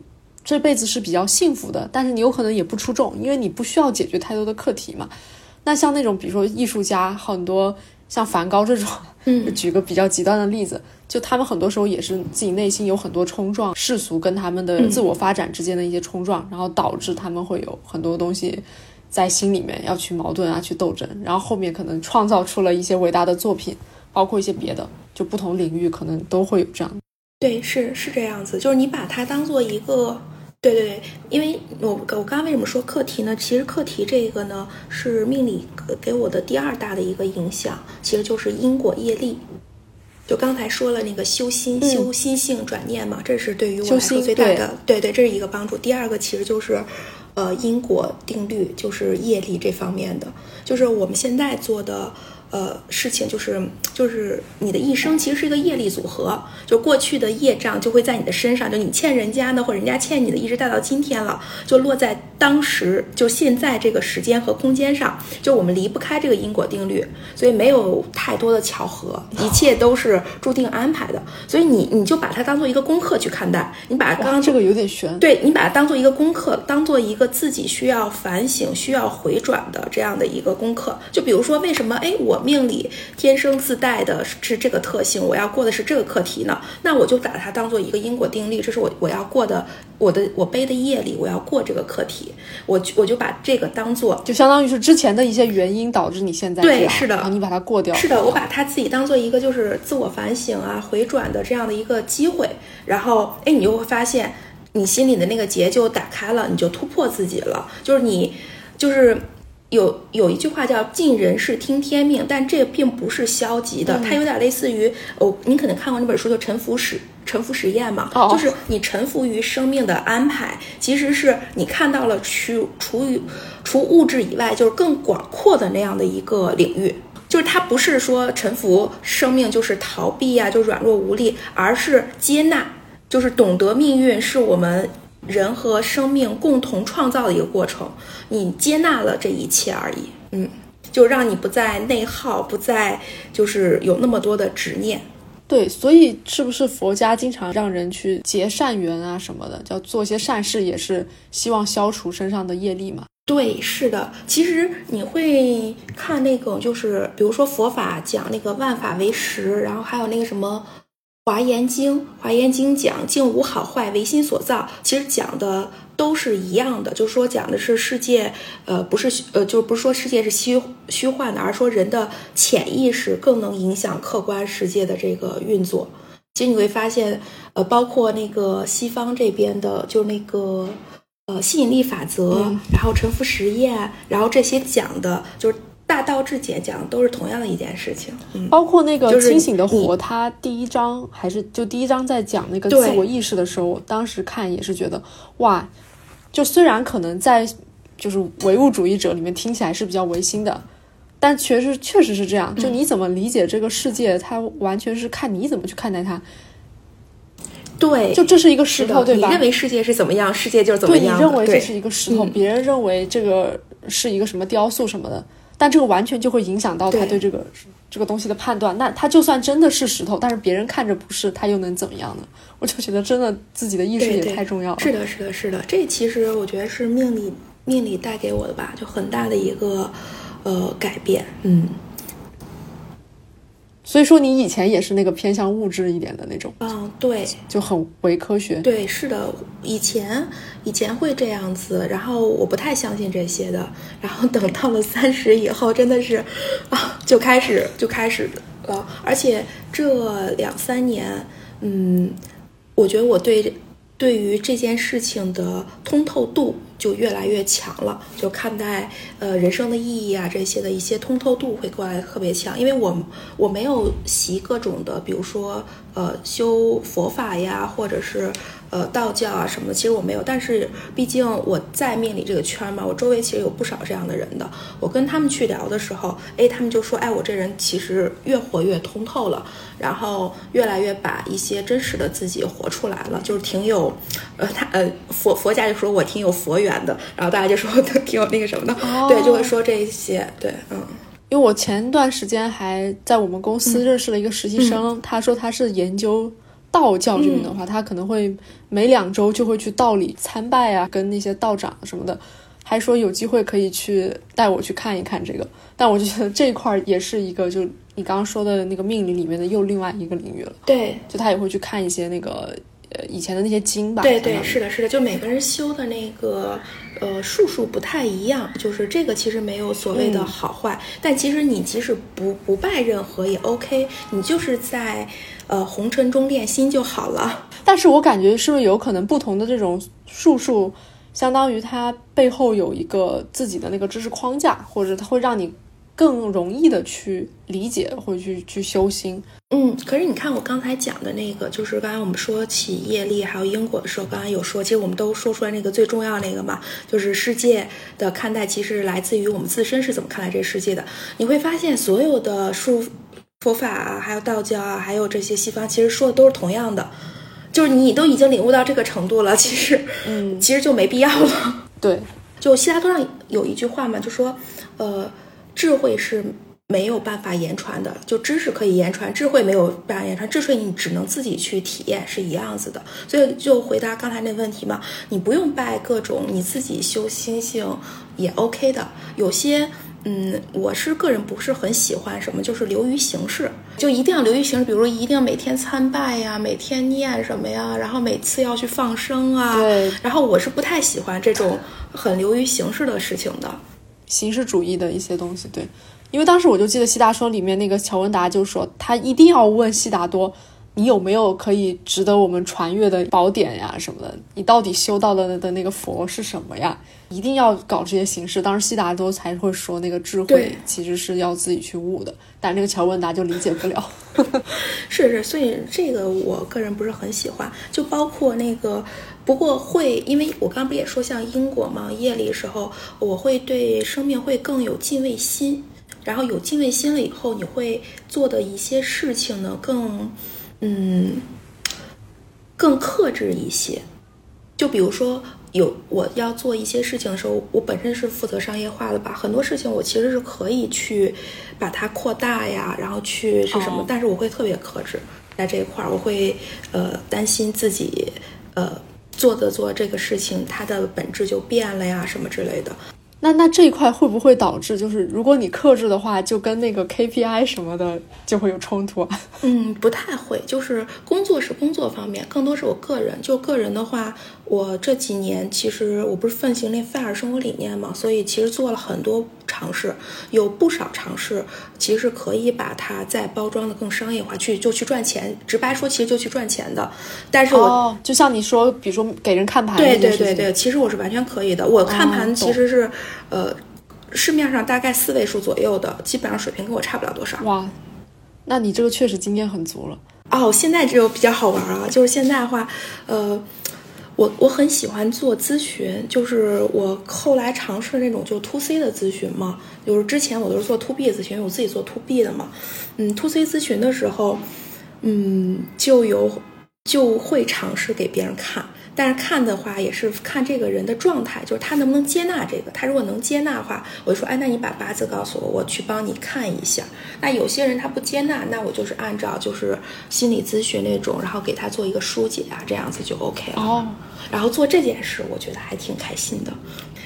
这辈子是比较幸福的，但是你有可能也不出众，因为你不需要解决太多的课题嘛。那像那种比如说艺术家，很多像梵高这种，嗯 举个比较极端的例子，就他们很多时候也是自己内心有很多冲撞，世俗跟他们的自我发展之间的一些冲撞，然后导致他们会有很多东西在心里面要去矛盾啊，去斗争，然后后面可能创造出了一些伟大的作品，包括一些别的，就不同领域可能都会有这样。对，是是这样子，就是你把它当做一个。对对对，因为我我刚刚为什么说课题呢？其实课题这个呢是命理给给我的第二大的一个影响，其实就是因果业力。就刚才说了那个修心、嗯修心性转念嘛，这是对于我修来说心最大的，对对，这是一个帮助。第二个其实就是，呃，因果定律，就是业力这方面的，就是我们现在做的。呃，事情就是就是你的一生其实是一个业力组合，就过去的业障就会在你的身上，就你欠人家的或者人家欠你的，一直带到今天了，就落在当时就现在这个时间和空间上，就我们离不开这个因果定律，所以没有太多的巧合，一切都是注定安排的，所以你你就把它当做一个功课去看待，你把刚刚这个有点悬。对你把它当做一个功课，当做一个自己需要反省、需要回转的这样的一个功课。就比如说，为什么哎，我命里天生自带的是这个特性，我要过的是这个课题呢？那我就把它当做一个因果定律，这是我我要过的我的我背的夜里，我要过这个课题，我我就把这个当做就相当于是之前的一些原因导致你现在对是的，然后你把它过掉。是的，我把它自己当做一个就是自我反省啊、回转的这样的一个机会，然后哎，你就会发现你心里的那个结就打开了，你就突破自己了，就是你就是。有有一句话叫“尽人事，听天命”，但这并不是消极的，它有点类似于哦，你可能看过那本书，叫《沉浮实沉浮实验》嘛，就是你臣服于生命的安排，其实是你看到了除除于除物质以外，就是更广阔的那样的一个领域，就是它不是说臣服生命就是逃避呀，就软弱无力，而是接纳，就是懂得命运是我们。人和生命共同创造的一个过程，你接纳了这一切而已，嗯，就让你不再内耗，不再就是有那么多的执念。对，所以是不是佛家经常让人去结善缘啊什么的，叫做些善事，也是希望消除身上的业力嘛？对，是的。其实你会看那个，就是比如说佛法讲那个万法为实，然后还有那个什么。华严经，华严经讲境无好坏，唯心所造。其实讲的都是一样的，就是说讲的是世界，呃，不是，呃，就不是说世界是虚虚幻的，而是说人的潜意识更能影响客观世界的这个运作。其实你会发现，呃，包括那个西方这边的，就那个呃吸引力法则，然后沉浮实验，然后这些讲的，就是。大道至简讲的都是同样的一件事情，包括那个清醒的活，他第一章还是就第一章在讲那个自我意识的时候，当时看也是觉得哇，就虽然可能在就是唯物主义者里面听起来是比较唯心的，但确实确实是这样。就你怎么理解这个世界，它完全是看你怎么去看待它。对，就这是一个石头，对吧？你认为世界是怎么样，世界就是怎么样。对你认为这是一个石头，别人认为这个是一个什么雕塑什么的。但这个完全就会影响到他对这个这个东西的判断。那他就算真的是石头，但是别人看着不是，他又能怎么样呢？我就觉得真的自己的意识也太重要了。是的，是的，是的。这其实我觉得是命理命理带给我的吧，就很大的一个呃改变。嗯。所以说，你以前也是那个偏向物质一点的那种，嗯，对，就很伪科学。对，是的，以前以前会这样子，然后我不太相信这些的，然后等到了三十以后，真的是啊，就开始就开始了，而且这两三年，嗯，我觉得我对对于这件事情的通透度。就越来越强了，就看待呃人生的意义啊这些的一些通透度会过来特别强，因为我我没有习各种的，比如说呃修佛法呀，或者是。呃，道教啊什么的，其实我没有，但是毕竟我在命理这个圈嘛，我周围其实有不少这样的人的。我跟他们去聊的时候，哎，他们就说，哎，我这人其实越活越通透了，然后越来越把一些真实的自己活出来了，就是挺有，呃，他呃佛佛家就说我挺有佛缘的，然后大家就说挺有那个什么的，对，就会说这些，对，嗯，因为我前段时间还在我们公司认识了一个实习生，他说他是研究。道教这边的话，他可能会每两周就会去道里参拜啊，跟那些道长什么的，还说有机会可以去带我去看一看这个。但我就觉得这块也是一个，就你刚刚说的那个命理里面的又另外一个领域了。对，就他也会去看一些那个呃以前的那些经吧。对对，是的，是的，就每个人修的那个呃术数不太一样，就是这个其实没有所谓的好坏，但其实你即使不不拜任何也 OK，你就是在。呃，红尘中练心就好了。但是我感觉是不是有可能不同的这种术数，相当于它背后有一个自己的那个知识框架，或者它会让你更容易的去理解或者去去修心。嗯，可是你看我刚才讲的那个，就是刚才我们说起业力还有因果的时候，刚才有说，其实我们都说出来那个最重要那个嘛，就是世界的看待其实来自于我们自身是怎么看待这个世界的。你会发现所有的术。佛法啊，还有道教啊，还有这些西方，其实说的都是同样的，就是你都已经领悟到这个程度了，其实，嗯，其实就没必要了。对，就悉达多上有一句话嘛，就说，呃，智慧是没有办法言传的，就知识可以言传，智慧没有办法言传，智慧你只能自己去体验，是一样子的。所以就回答刚才那问题嘛，你不用拜各种，你自己修心性也 OK 的，有些。嗯，我是个人不是很喜欢什么，就是流于形式，就一定要流于形式，比如说一定要每天参拜呀，每天念什么呀，然后每次要去放生啊。对。然后我是不太喜欢这种很流于形式的事情的，形式主义的一些东西。对，因为当时我就记得《悉达说》里面那个乔文达就说，他一定要问悉达多。你有没有可以值得我们传阅的宝典呀什么的？你到底修到了的那个佛是什么呀？一定要搞这些形式。当时悉达多才会说那个智慧 其实是要自己去悟的，但那个乔文达就理解不了。是是，所以这个我个人不是很喜欢。就包括那个，不过会，因为我刚不也说像因果嘛，夜里时候我会对生命会更有敬畏心，然后有敬畏心了以后，你会做的一些事情呢更。嗯，更克制一些。就比如说，有我要做一些事情的时候，我本身是负责商业化的吧，很多事情我其实是可以去把它扩大呀，然后去是什么，但是我会特别克制在这一块儿，我会呃担心自己呃做着做这个事情，它的本质就变了呀，什么之类的。那那这一块会不会导致，就是如果你克制的话，就跟那个 KPI 什么的就会有冲突啊？嗯，不太会，就是工作是工作方面，更多是我个人。就个人的话，我这几年其实我不是奉行那 FIRE 生活理念嘛，所以其实做了很多。尝试有不少尝试，其实可以把它再包装的更商业化，去就去赚钱。直白说，其实就去赚钱的。但是我就像你说，比如说给人看盘，对对对对，其实我是完全可以的。我看盘其实是呃，市面上大概四位数左右的，基本上水平跟我差不了多少。哇，那你这个确实经验很足了。哦，现在就比较好玩啊，就是现在的话，呃。我我很喜欢做咨询，就是我后来尝试那种就 to C 的咨询嘛，就是之前我都是做 to B 咨询，我自己做 to B 的嘛，嗯，to C 咨询的时候，嗯，就有就会尝试给别人看。但是看的话也是看这个人的状态，就是他能不能接纳这个。他如果能接纳的话，我就说，哎，那你把八字告诉我，我去帮你看一下。那有些人他不接纳，那我就是按照就是心理咨询那种，然后给他做一个疏解啊，这样子就 OK 了。哦。然后做这件事，我觉得还挺开心的。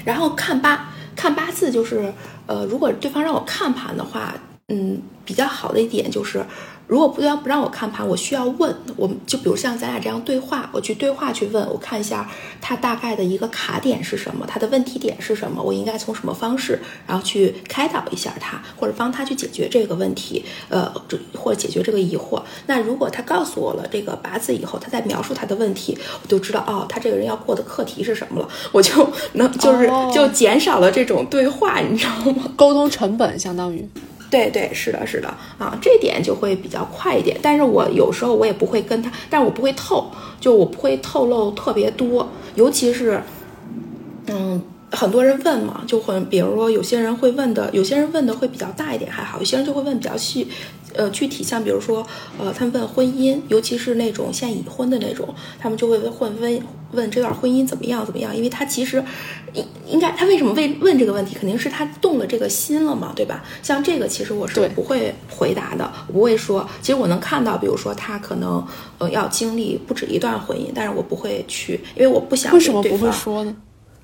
然后看八看八字，就是呃，如果对方让我看盘的话，嗯，比较好的一点就是。如果不要不让我看盘，我需要问，我就比如像咱俩这样对话，我去对话去问，我看一下他大概的一个卡点是什么，他的问题点是什么，我应该从什么方式，然后去开导一下他，或者帮他去解决这个问题，呃，或者解决这个疑惑。那如果他告诉我了这个八字以后，他在描述他的问题，我就知道哦，他这个人要过的课题是什么了，我就能就是就减少了这种对话，你知道吗？沟通成本相当于。对对是的，是的啊，这点就会比较快一点。但是我有时候我也不会跟他，但是我不会透，就我不会透露特别多。尤其是，嗯，很多人问嘛，就会，比如说有些人会问的，有些人问的会比较大一点还好，有些人就会问比较细。呃，具体像比如说，呃，他们问婚姻，尤其是那种现已婚的那种，他们就会问问问这段婚姻怎么样怎么样？因为他其实应应该他为什么问问这个问题，肯定是他动了这个心了嘛，对吧？像这个其实我是不会回答的，我不会说。其实我能看到，比如说他可能呃要经历不止一段婚姻，但是我不会去，因为我不想为什么不会说呢？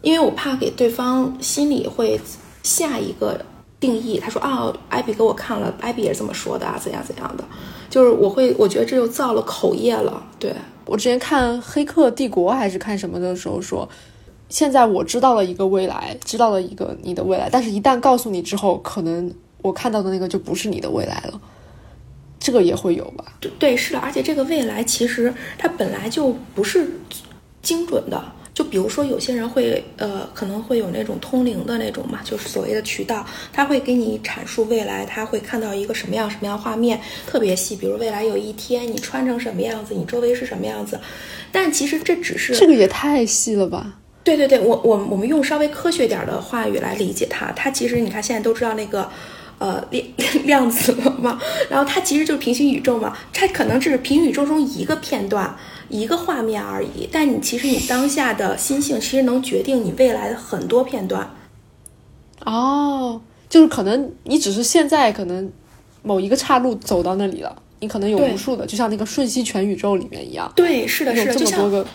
因为我怕给对方心里会下一个。定义，他说啊，艾比给我看了，艾比也是这么说的啊，怎样怎样的，就是我会，我觉得这就造了口业了。对我之前看《黑客帝国》还是看什么的时候说，现在我知道了一个未来，知道了一个你的未来，但是一旦告诉你之后，可能我看到的那个就不是你的未来了，这个也会有吧？对对，是的，而且这个未来其实它本来就不是精准的。就比如说，有些人会，呃，可能会有那种通灵的那种嘛，就是所谓的渠道，他会给你阐述未来，他会看到一个什么样什么样画面，特别细。比如未来有一天你穿成什么样子，你周围是什么样子。但其实这只是这个也太细了吧？对对对，我我我们用稍微科学点的话语来理解它，它其实你看现在都知道那个，呃，量 量子了嘛，然后它其实就是平行宇宙嘛，它可能只是平行宇宙中一个片段。一个画面而已，但你其实你当下的心性，其实能决定你未来的很多片段。哦，就是可能你只是现在可能某一个岔路走到那里了，你可能有无数的，就像那个瞬息全宇宙里面一样。对，是的，是的，这么多个。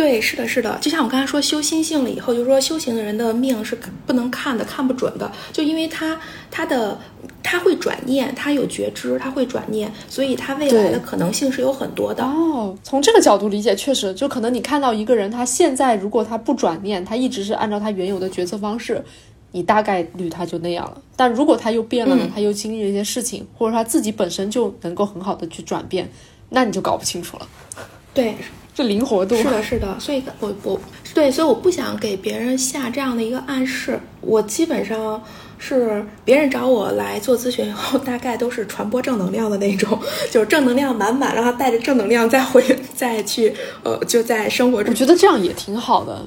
对，是的，是的，就像我刚才说修心性了以后，就是说修行的人的命是不能看的，看不准的，就因为他他的他会转念，他有觉知，他会转念，所以他未来的可能性是有很多的。哦，从这个角度理解，确实，就可能你看到一个人，他现在如果他不转念，他一直是按照他原有的决策方式，你大概率他就那样了。但如果他又变了呢？他又经历了一些事情，或者他自己本身就能够很好的去转变，那你就搞不清楚了。对。这灵活度是的，是的，所以我我对，所以我不想给别人下这样的一个暗示。我基本上是别人找我来做咨询以后，大概都是传播正能量的那种，就是正能量满满，然后带着正能量再回再去呃，就在生活中。我觉得这样也挺好的，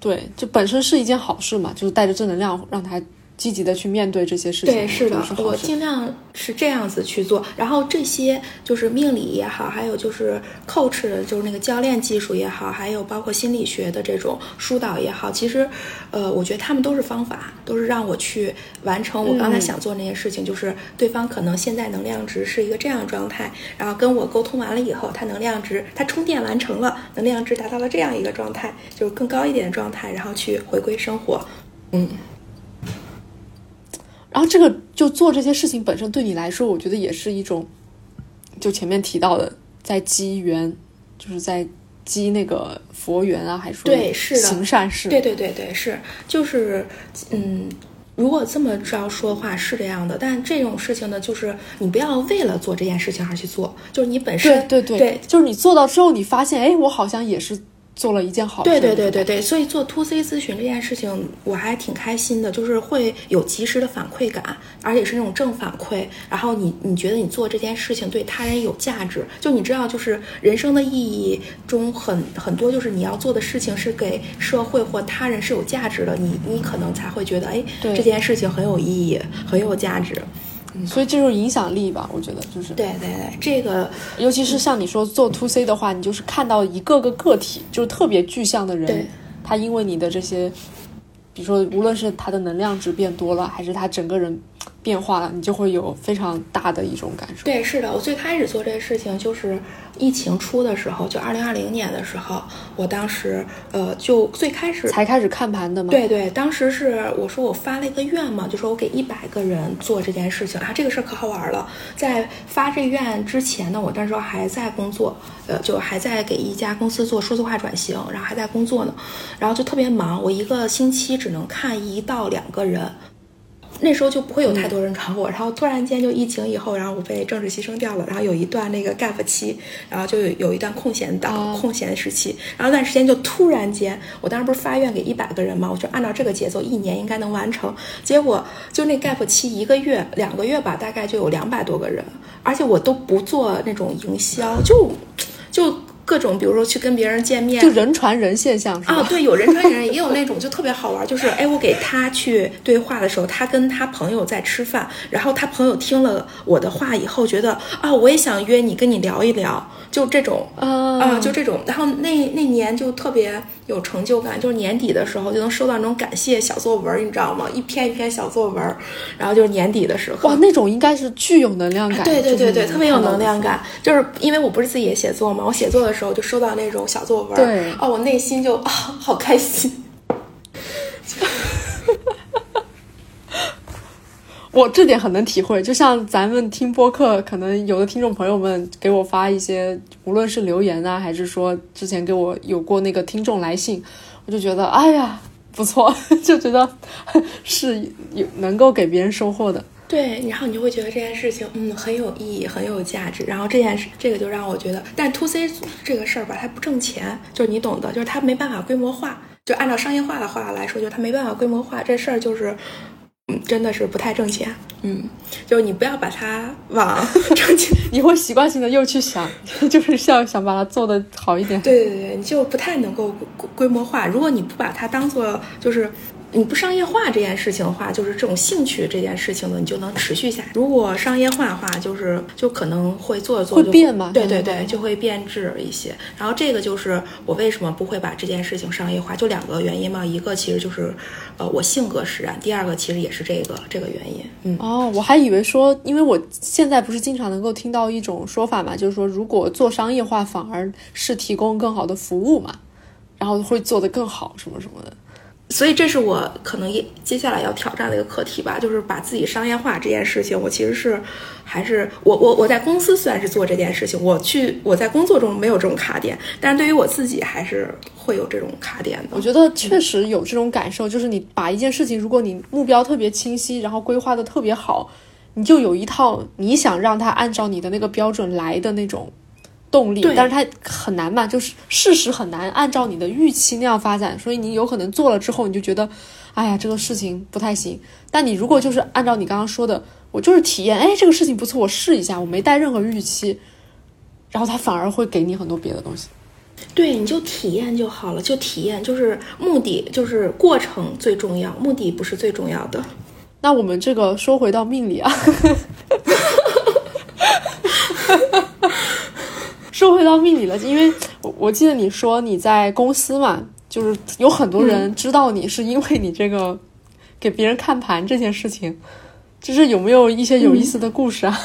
对，就本身是一件好事嘛，就是带着正能量让他。积极的去面对这些事情，对，是的，我尽量是这样子去做。然后这些就是命理也好，还有就是 coach，就是那个教练技术也好，还有包括心理学的这种疏导也好，其实，呃，我觉得他们都是方法，都是让我去完成我刚才想做那些事情。就是对方可能现在能量值是一个这样的状态，然后跟我沟通完了以后，他能量值他充电完成了，能量值达到了这样一个状态，就是更高一点的状态，然后去回归生活，嗯。然后这个就做这些事情本身对你来说，我觉得也是一种，就前面提到的，在积缘，就是在积那个佛缘啊，还是说对是的行善事？对对对对是，就是嗯，如果这么着说话是这样的，但这种事情呢，就是你不要为了做这件事情而去做，就是你本身对对对，就是你做到之后，你发现哎，我好像也是。做了一件好事。对对对对对，所以做 to C 咨询这件事情，我还挺开心的，就是会有及时的反馈感，而且是那种正反馈。然后你你觉得你做这件事情对他人有价值，就你知道，就是人生的意义中很很多，就是你要做的事情是给社会或他人是有价值的，你你可能才会觉得，哎，这件事情很有意义，很有价值。所以这就是影响力吧，我觉得就是。对对对，这个。尤其是像你说做 to C 的话，你就是看到一个个个体，就是特别具象的人，他因为你的这些，比如说无论是他的能量值变多了，还是他整个人。变化了，你就会有非常大的一种感受。对，是的，我最开始做这个事情就是疫情初的时候，就二零二零年的时候，我当时呃就最开始才开始看盘的嘛？对对，当时是我说我发了一个愿嘛，就说我给一百个人做这件事情啊，这个事儿可好玩了。在发这愿之前呢，我那时候还在工作，呃，就还在给一家公司做数字化转型，然后还在工作呢，然后就特别忙，我一个星期只能看一到两个人。那时候就不会有太多人找我，然后突然间就疫情以后，然后我被政治牺牲掉了，然后有一段那个 gap 期，然后就有有一段空闲档、空闲时期，然后那段时间就突然间，我当时不是发愿给一百个人嘛，我就按照这个节奏，一年应该能完成，结果就那 gap 期一个月、两个月吧，大概就有两百多个人，而且我都不做那种营销，就就。各种，比如说去跟别人见面，就人传人现象是吧？啊，对，有人传人，也有那种就特别好玩，就是哎，我给他去对话的时候，他跟他朋友在吃饭，然后他朋友听了我的话以后，觉得啊，我也想约你跟你聊一聊，就这种啊，就这种，然后那那年就特别。有成就感，就是年底的时候就能收到那种感谢小作文，你知道吗？一篇一篇小作文，然后就是年底的时候，哇，那种应该是具有能量感。对对对对，特别有能量感。就是因为我不是自己也写作嘛，我写作的时候就收到那种小作文，对，哦，我内心就啊，好开心。我这点很能体会，就像咱们听播客，可能有的听众朋友们给我发一些，无论是留言啊，还是说之前给我有过那个听众来信，我就觉得哎呀不错，就觉得是有能够给别人收获的。对，然后你就会觉得这件事情嗯很有意义，很有价值。然后这件事这个就让我觉得，但 to C 这个事儿吧，它不挣钱，就是你懂的，就是它没办法规模化。就按照商业化的话来说，就是它没办法规模化，这事儿就是。嗯，真的是不太挣钱。嗯，就你不要把它往 挣钱，你会习惯性的又去想，就是要想把它做的好一点。对对对，你就不太能够规模化。如果你不把它当做就是。你不商业化这件事情的话，就是这种兴趣这件事情呢，你就能持续下来。如果商业化的话，就是就可能会做着做会变嘛？对对对，就会变质一些。然后这个就是我为什么不会把这件事情商业化，就两个原因嘛。一个其实就是，呃，我性格使然；第二个其实也是这个这个原因。嗯哦，我还以为说，因为我现在不是经常能够听到一种说法嘛，就是说如果做商业化反而是提供更好的服务嘛。然后会做得更好，什么什么的。所以这是我可能也接下来要挑战的一个课题吧，就是把自己商业化这件事情，我其实是还是我我我在公司虽然是做这件事情，我去我在工作中没有这种卡点，但是对于我自己还是会有这种卡点的。我觉得确实有这种感受，就是你把一件事情，如果你目标特别清晰，然后规划的特别好，你就有一套你想让它按照你的那个标准来的那种。动力，但是它很难嘛，就是事实很难按照你的预期那样发展，所以你有可能做了之后，你就觉得，哎呀，这个事情不太行。但你如果就是按照你刚刚说的，我就是体验，哎，这个事情不错，我试一下，我没带任何预期，然后它反而会给你很多别的东西。对，你就体验就好了，就体验，就是目的就是过程最重要，目的不是最重要的。那我们这个说回到命理啊。说回到命理了，因为我我记得你说你在公司嘛，就是有很多人知道你是因为你这个给别人看盘这件事情，就是有没有一些有意思的故事啊？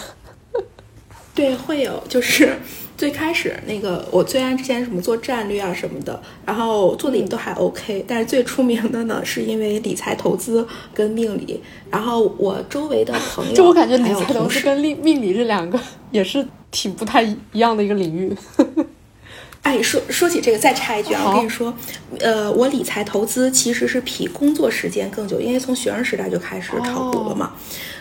对，会有，就是最开始那个我虽然之前什么做战略啊什么的，然后做的也都还 OK，但是最出名的呢是因为理财投资跟命理，然后我周围的朋友，就我感觉理财投资跟命命理这两个也是。挺不太一样的一个领域。哎，说说起这个，再插一句啊，我跟你说，呃，我理财投资其实是比工作时间更久，因为从学生时代就开始炒股了嘛。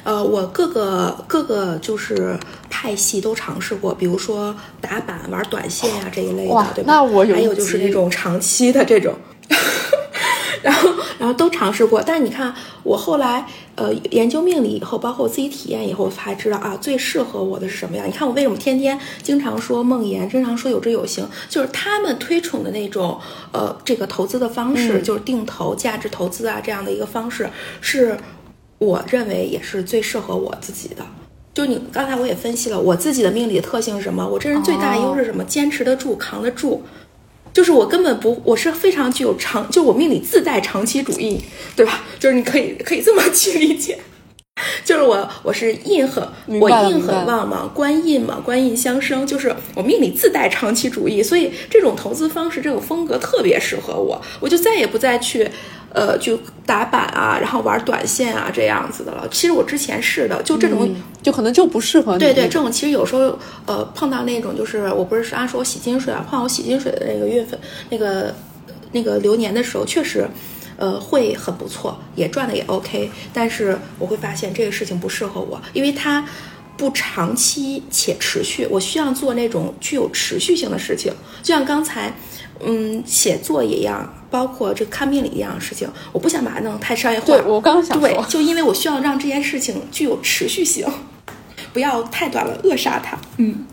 呃，我各个各个就是派系都尝试过，比如说打板、玩短线呀这一类的，对吧？那我还有就是那种长期的这种。然后，然后都尝试过，但是你看，我后来呃研究命理以后，包括我自己体验以后，才知道啊，最适合我的是什么样。你看我为什么天天经常说梦言，经常说有志有行，就是他们推崇的那种呃这个投资的方式，就是定投、价值投资啊这样的一个方式，是我认为也是最适合我自己的。就你刚才我也分析了我自己的命理特性是什么，我这人最大的优势是什么？坚持得住，扛得住。就是我根本不，我是非常具有长，就我命里自带长期主义，对吧？就是你可以可以这么去理解，就是我我是印很我印很旺嘛，官印嘛，官印相生，就是我命里自带长期主义，所以这种投资方式这种风格特别适合我，我就再也不再去。呃，就打板啊，然后玩短线啊，这样子的了。其实我之前是的，就这种，就可能就不适合你。对对，这种其实有时候，呃，碰到那种就是，我不是按说我洗金水啊，碰到我洗金水的那个月份，那个那个流年的时候，确实，呃，会很不错，也赚的也 OK。但是我会发现这个事情不适合我，因为它不长期且持续。我需要做那种具有持续性的事情，就像刚才。嗯，写作一样，包括这看病理一样的事情，我不想把它弄太商业化。对我刚想说，对，就因为我需要让这件事情具有持续性，不要太短了扼杀它。嗯。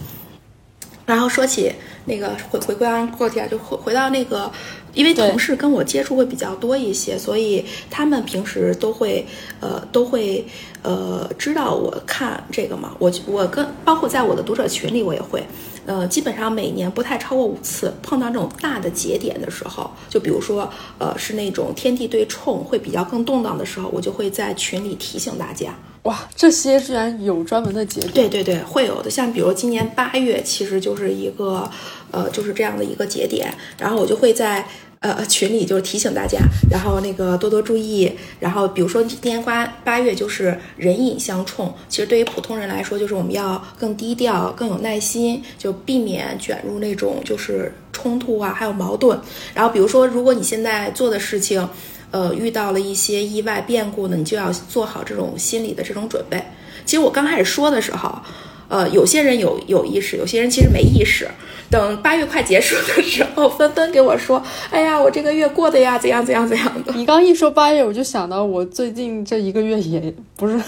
然后说起那个回回归安过题啊，就回回到那个，因为同事跟我接触会比较多一些，所以他们平时都会呃都会呃知道我看这个嘛。我我跟包括在我的读者群里，我也会。呃，基本上每年不太超过五次，碰到这种大的节点的时候，就比如说，呃，是那种天地对冲会比较更动荡的时候，我就会在群里提醒大家。哇，这些居然有专门的节点？对对对，会有的。像比如今年八月，其实就是一个，呃，就是这样的一个节点，然后我就会在。呃，群里就是提醒大家，然后那个多多注意。然后比如说今年八八月就是人影相冲，其实对于普通人来说，就是我们要更低调、更有耐心，就避免卷入那种就是冲突啊，还有矛盾。然后比如说，如果你现在做的事情，呃，遇到了一些意外变故呢，你就要做好这种心理的这种准备。其实我刚开始说的时候。呃，有些人有有意识，有些人其实没意识。等八月快结束的时候，纷纷给我说：“哎呀，我这个月过的呀，怎样怎样怎样的。”你刚一说八月，我就想到我最近这一个月也不是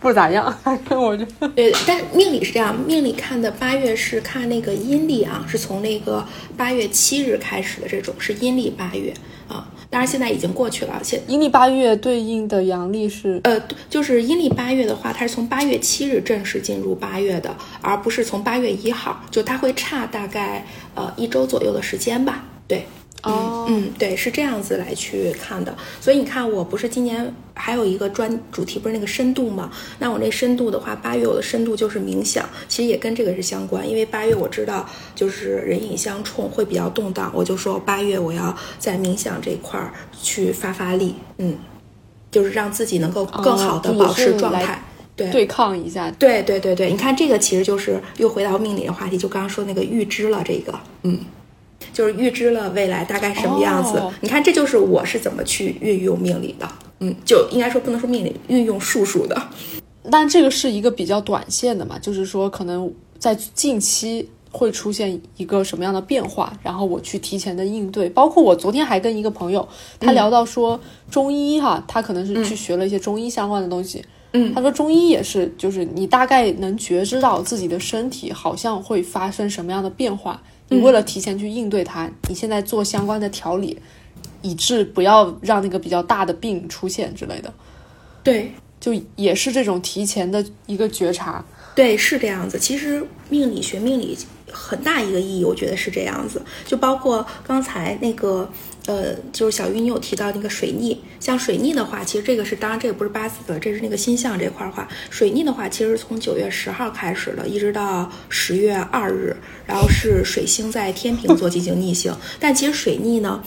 不咋样，反正我就对。但命理是这样，命理看的八月是看那个阴历啊，是从那个八月七日开始的，这种是阴历八月啊。当然，现在已经过去了。现阴历八月对应的阳历是，呃，就是阴历八月的话，它是从八月七日正式进入八月的，而不是从八月一号，就它会差大概呃一周左右的时间吧。对，哦，嗯，对，是这样子来去看的。所以你看，我不是今年还有一个专主题，不是那个深度吗？那我那深度的话，八月我的深度就是冥想，其实也跟这个是相关。因为八月我知道就是人影相冲会比较动荡，我就说八月我要在冥想这一块儿去发发力，嗯，就是让自己能够更好的哦保持状态。对对抗一下。对对对对，你看这个其实就是又回到命理的话题，就刚刚说那个预知了这个，嗯，就是预知了未来大概什么样子。哦你看，这就是我是怎么去运用命理的，嗯，就应该说不能说命理，运用术数的。但这个是一个比较短线的嘛，就是说可能在近期会出现一个什么样的变化，然后我去提前的应对。包括我昨天还跟一个朋友，他聊到说中医哈，他可能是去学了一些中医相关的东西。嗯他说中医也是，就是你大概能觉知到自己的身体好像会发生什么样的变化，你为了提前去应对它，你现在做相关的调理，以致不要让那个比较大的病出现之类的。对就也是这种提前的一个觉察。对，是这样子。其实命理学命理很大一个意义，我觉得是这样子。就包括刚才那个，呃，就是小鱼你有提到那个水逆，像水逆的话，其实这个是当然这个不是八字的，这是那个星象这块儿话。水逆的话，其实从九月十号开始的，一直到十月二日，然后是水星在天平座进行逆行。但其实水逆呢。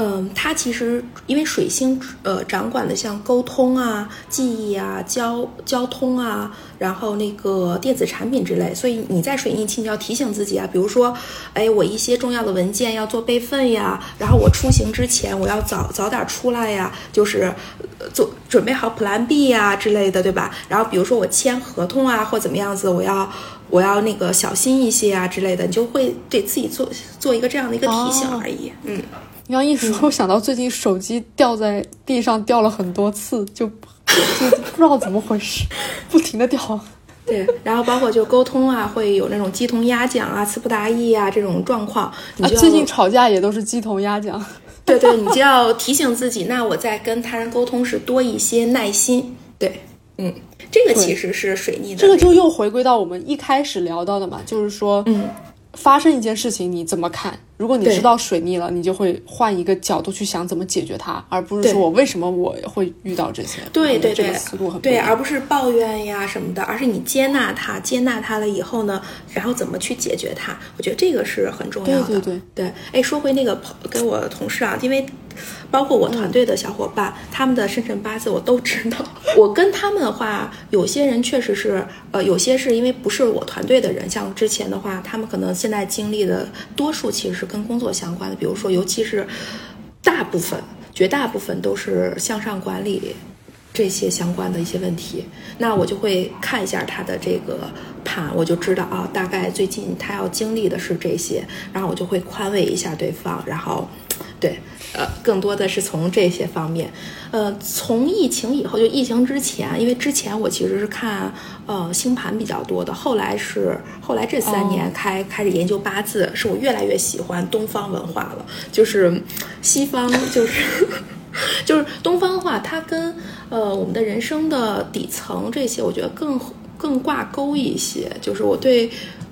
嗯，它其实因为水星呃掌管的像沟通啊、记忆啊、交交通啊，然后那个电子产品之类，所以你在水逆期你要提醒自己啊，比如说，哎，我一些重要的文件要做备份呀，然后我出行之前我要早早点出来呀，就是呃做准备好 Plan B 呀之类的，对吧？然后比如说我签合同啊或怎么样子，我要我要那个小心一些啊之类的，你就会对自己做做一个这样的一个提醒哦而已，嗯。你刚一说，我想到最近手机掉在地上掉了很多次，就就不知道怎么回事，不停的掉。对，然后包括就沟通啊，会有那种鸡同鸭讲啊、词不达意啊这种状况，最近吵架也都是鸡同鸭讲。对对，你就要提醒自己，那我在跟他人沟通时多一些耐心。对，嗯，这个其实是水逆的、这个就又回归到我们一开始聊到的嘛，就是说，嗯，发生一件事情你怎么看？如果你知道水逆了，你就会换一个角度去想怎么解决它，而不是说我为什么我会遇到这些。对对对思路很对，而不是抱怨呀什么的，而是你接纳它，接纳它了以后呢，然后怎么去解决它？我觉得这个是很重要的。对对对对，哎，说回那个朋跟我同事啊，因为包括我团队的小伙伴，他们的生辰八字我都知道。我跟他们的话，有些人确实是，呃，有些是因为不是我团队的人，像之前的话，他们可能现在经历的多数其实是跟工作相关的，比如说，尤其是大部分、绝大部分都是向上管理。这些相关的一些问题，那我就会看一下他的这个盘，我就知道啊，大概最近他要经历的是这些，然后我就会宽慰一下对方，然后，对，呃，更多的是从这些方面，呃，从疫情以后，就疫情之前，因为之前我其实是看呃星盘比较多的，后来是后来这三年开、开始研究八字，是我越来越喜欢东方文化了，就是西方就是。就是东方的话，它跟呃我们的人生的底层这些，我觉得更更挂钩一些。就是我对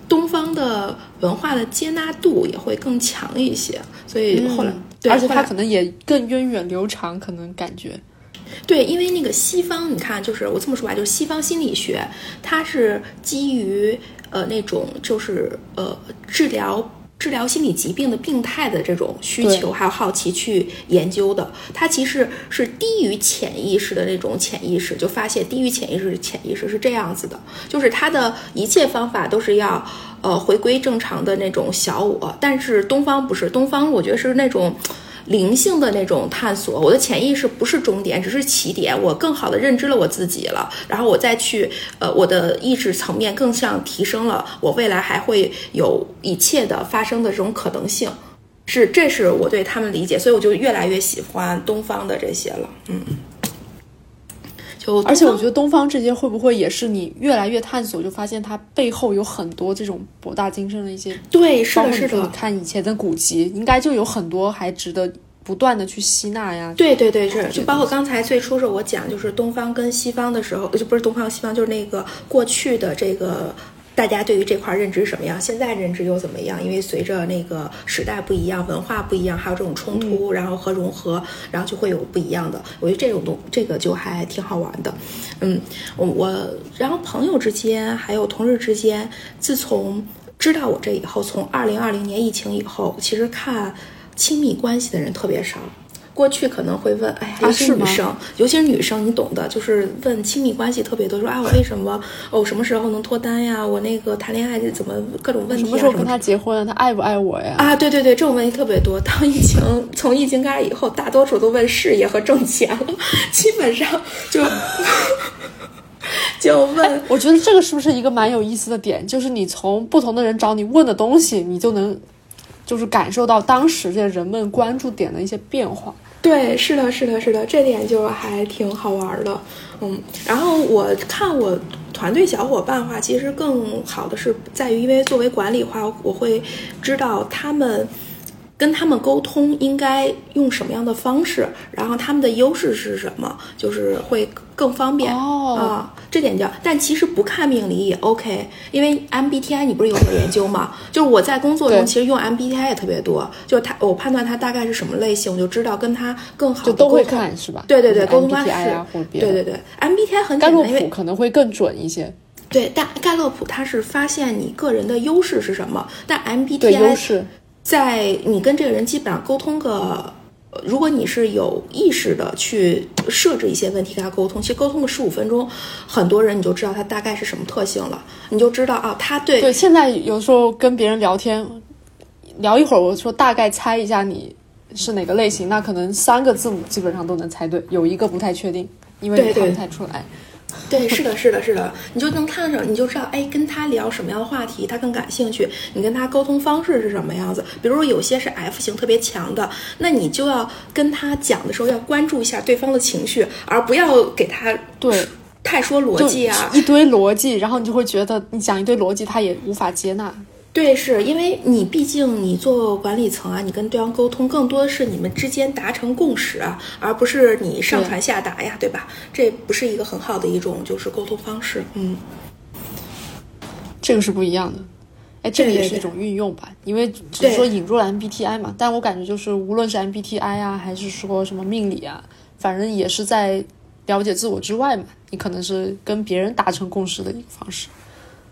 东方的文化的接纳度也会更强一些，所以后来、对，而且它可能也更源远流长，可能感觉。对，因为那个西方，你看，就是我这么说吧，就是西方心理学，它是基于呃那种就是呃治疗。治疗心理疾病的病态的这种需求，还有好奇去研究的，它其实是低于潜意识的那种潜意识，就发现低于潜意识的潜意识是这样子的，就是它的一切方法都是要呃回归正常的那种小我，但是东方不是，东方我觉得是那种。灵性的那种探索，我的潜意识不是终点，只是起点。我更好的认知了我自己了，然后我再去，呃，我的意识层面更像提升了，我未来还会有一切的发生的这种可能性。是，这是我对他们理解，所以我就越来越喜欢东方的这些了。嗯，就而且我觉得得东方这些会不会也是你越来越探索，就发现它背后有很多这种博大精深的一些，对，是的，是的，看以前的古籍，应该就有很多还值得不断的去吸纳呀。对对对，是，就包括刚才最初是我讲，就是东方跟西方的时候，就不是东方西方，就是那个过去的这个大家对于这块认知什么样？现在认知又怎么样？因为随着那个时代不一样，文化不一样，还有这种冲突，然后和融合，然后就会有不一样的。我觉得这种东这个就还挺好玩的。嗯，我我然后朋友之间还有同事之间，自从知道我这以后，从二零二零年疫情以后，其实看亲密关系的人特别少。过去可能会问，哎呀，尤其是女生，尤其是女生，你懂的，就是问亲密关系特别多，说啊，我为什么，哦，什么时候能脱单呀？我那个谈恋爱怎么各种问题？什么时候跟他结婚？他爱不爱我呀？啊，对对对，这种问题特别多。当疫情从疫情开始以后，大多数都问事业和挣钱了，基本上就 就问。我觉得这个是不是一个蛮有意思的点？就是你从不同的人找你问的东西，你就能就是感受到当时这人们关注点的一些变化。对，是的，是的，是的，这点就还挺好玩的，嗯。然后我看我团队小伙伴话，其实更好的是在于，因为作为管理话，我会知道他们。跟他们沟通应该用什么样的方式，然后他们的优势是什么，就是会更方便哦啊。这点叫，但其实不看命理也 OK，因为 MBTI 你不是有所研究吗？就是我在工作中其实用 MBTI 也特别多，就是他我判断他大概是什么类型，我就知道跟他更好就都会看是吧？对对对，沟通方式。对对对，MBTI 很简单，因为可能会更准一些。对，但盖洛普它是发现你个人的优势是什么，但 MBTI 优势。在你跟这个人基本上沟通个，如果你是有意识的去设置一些问题跟他沟通，其实沟通个十五分钟，很多人你就知道他大概是什么特性了，你就知道啊，他对对。现在有时候跟别人聊天，聊一会儿，我说大概猜一下你是哪个类型，那可能三个字母基本上都能猜对，有一个不太确定，因为看不太出来。对，是的，是的，是的，你就能看上，你就知道，哎，跟他聊什么样的话题，他更感兴趣。你跟他沟通方式是什么样子？比如说有些是 F 型特别强的，那你就要跟他讲的时候要关注一下对方的情绪，而不要给他对太说逻辑啊，一堆逻辑，然后你就会觉得你讲一堆逻辑，他也无法接纳。对，是因为你毕竟你做管理层啊，你跟对方沟通更多的是你们之间达成共识啊，而不是你上传下达呀，对吧？这不是一个很好的一种就是沟通方式，嗯，这个是不一样的。哎，这个也是一种运用吧，因为只是说引入了 MBTI 嘛，但我感觉就是无论是 MBTI 啊，还是说什么命理啊，反正也是在了解自我之外嘛，你可能是跟别人达成共识的一个方式。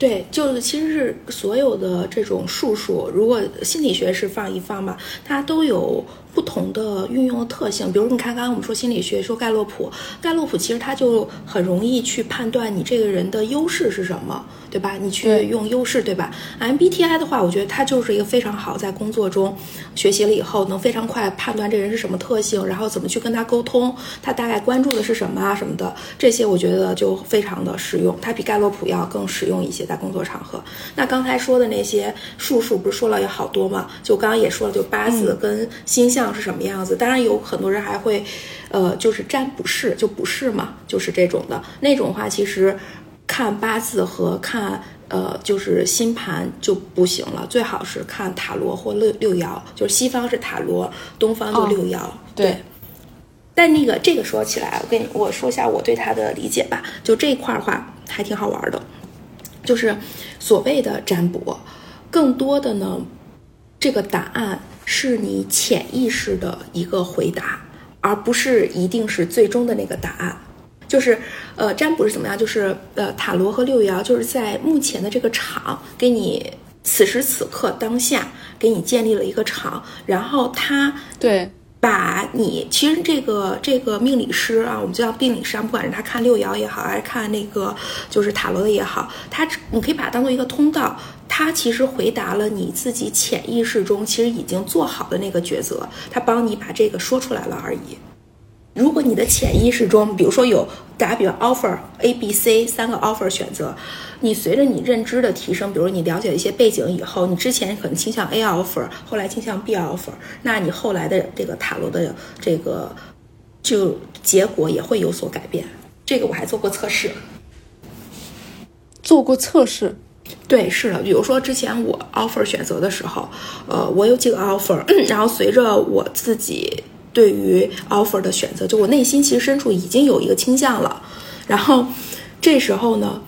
对，就是其实是所有的这种术数，如果心理学是放一放嘛，它都有不同的运用的特性。比如你看，刚刚我们说心理学，说盖洛普，盖洛普其实它就很容易去判断你这个人的优势是什么。对吧？你去用优势，对吧？MBTI 的话，我觉得它就是一个非常好，在工作中学习了以后，能非常快判断这人是什么特性，然后怎么去跟他沟通，他大概关注的是什么啊什么的，这些我觉得就非常的实用，它比盖洛普要更实用一些，在工作场合。那刚才说的那些术数，不是说了有好多吗？就刚刚也说了，就八字跟星象是什么样子。当然有很多人还会，呃，就是占卜式，就卜式嘛，就是这种的那种话，其实。看八字和看呃就是星盘就不行了，最好是看塔罗或六六爻，就是西方是塔罗，东方就六爻。对。但那个这个说起来，我跟你我说一下我对他的理解吧，就这一块儿话还挺好玩的，就是所谓的占卜，更多的呢，这个答案是你潜意识的一个回答，而不是一定是最终的那个答案。就是，呃，占卜是怎么样？就是呃，塔罗和六爻就是在目前的这个场，给你此时此刻当下给你建立了一个场，然后它对把你其实这个这个命理师啊，我们叫命理师，不管是他看六爻也好，还是看那个就是塔罗的也好，他你可以把它当做一个通道，他其实回答了你自己潜意识中其实已经做好的那个抉择，他帮你把这个说出来了而已。如果你的潜意识中，比如说有打比方 offer A、B、C 三个 offer 选择，你随着你认知的提升，比如你了解一些背景以后，你之前可能倾向 A offer，后来倾向 B offer，那你后来的这个塔罗的这个就结果也会有所改变。这个我还做过测试，做过测试，对，是的。比如说之前我 offer 选择的时候，呃，我有几个 offer，然后随着我自己。对于 offer 的选择，就我内心其实深处已经有一个倾向了，然后这时候呢，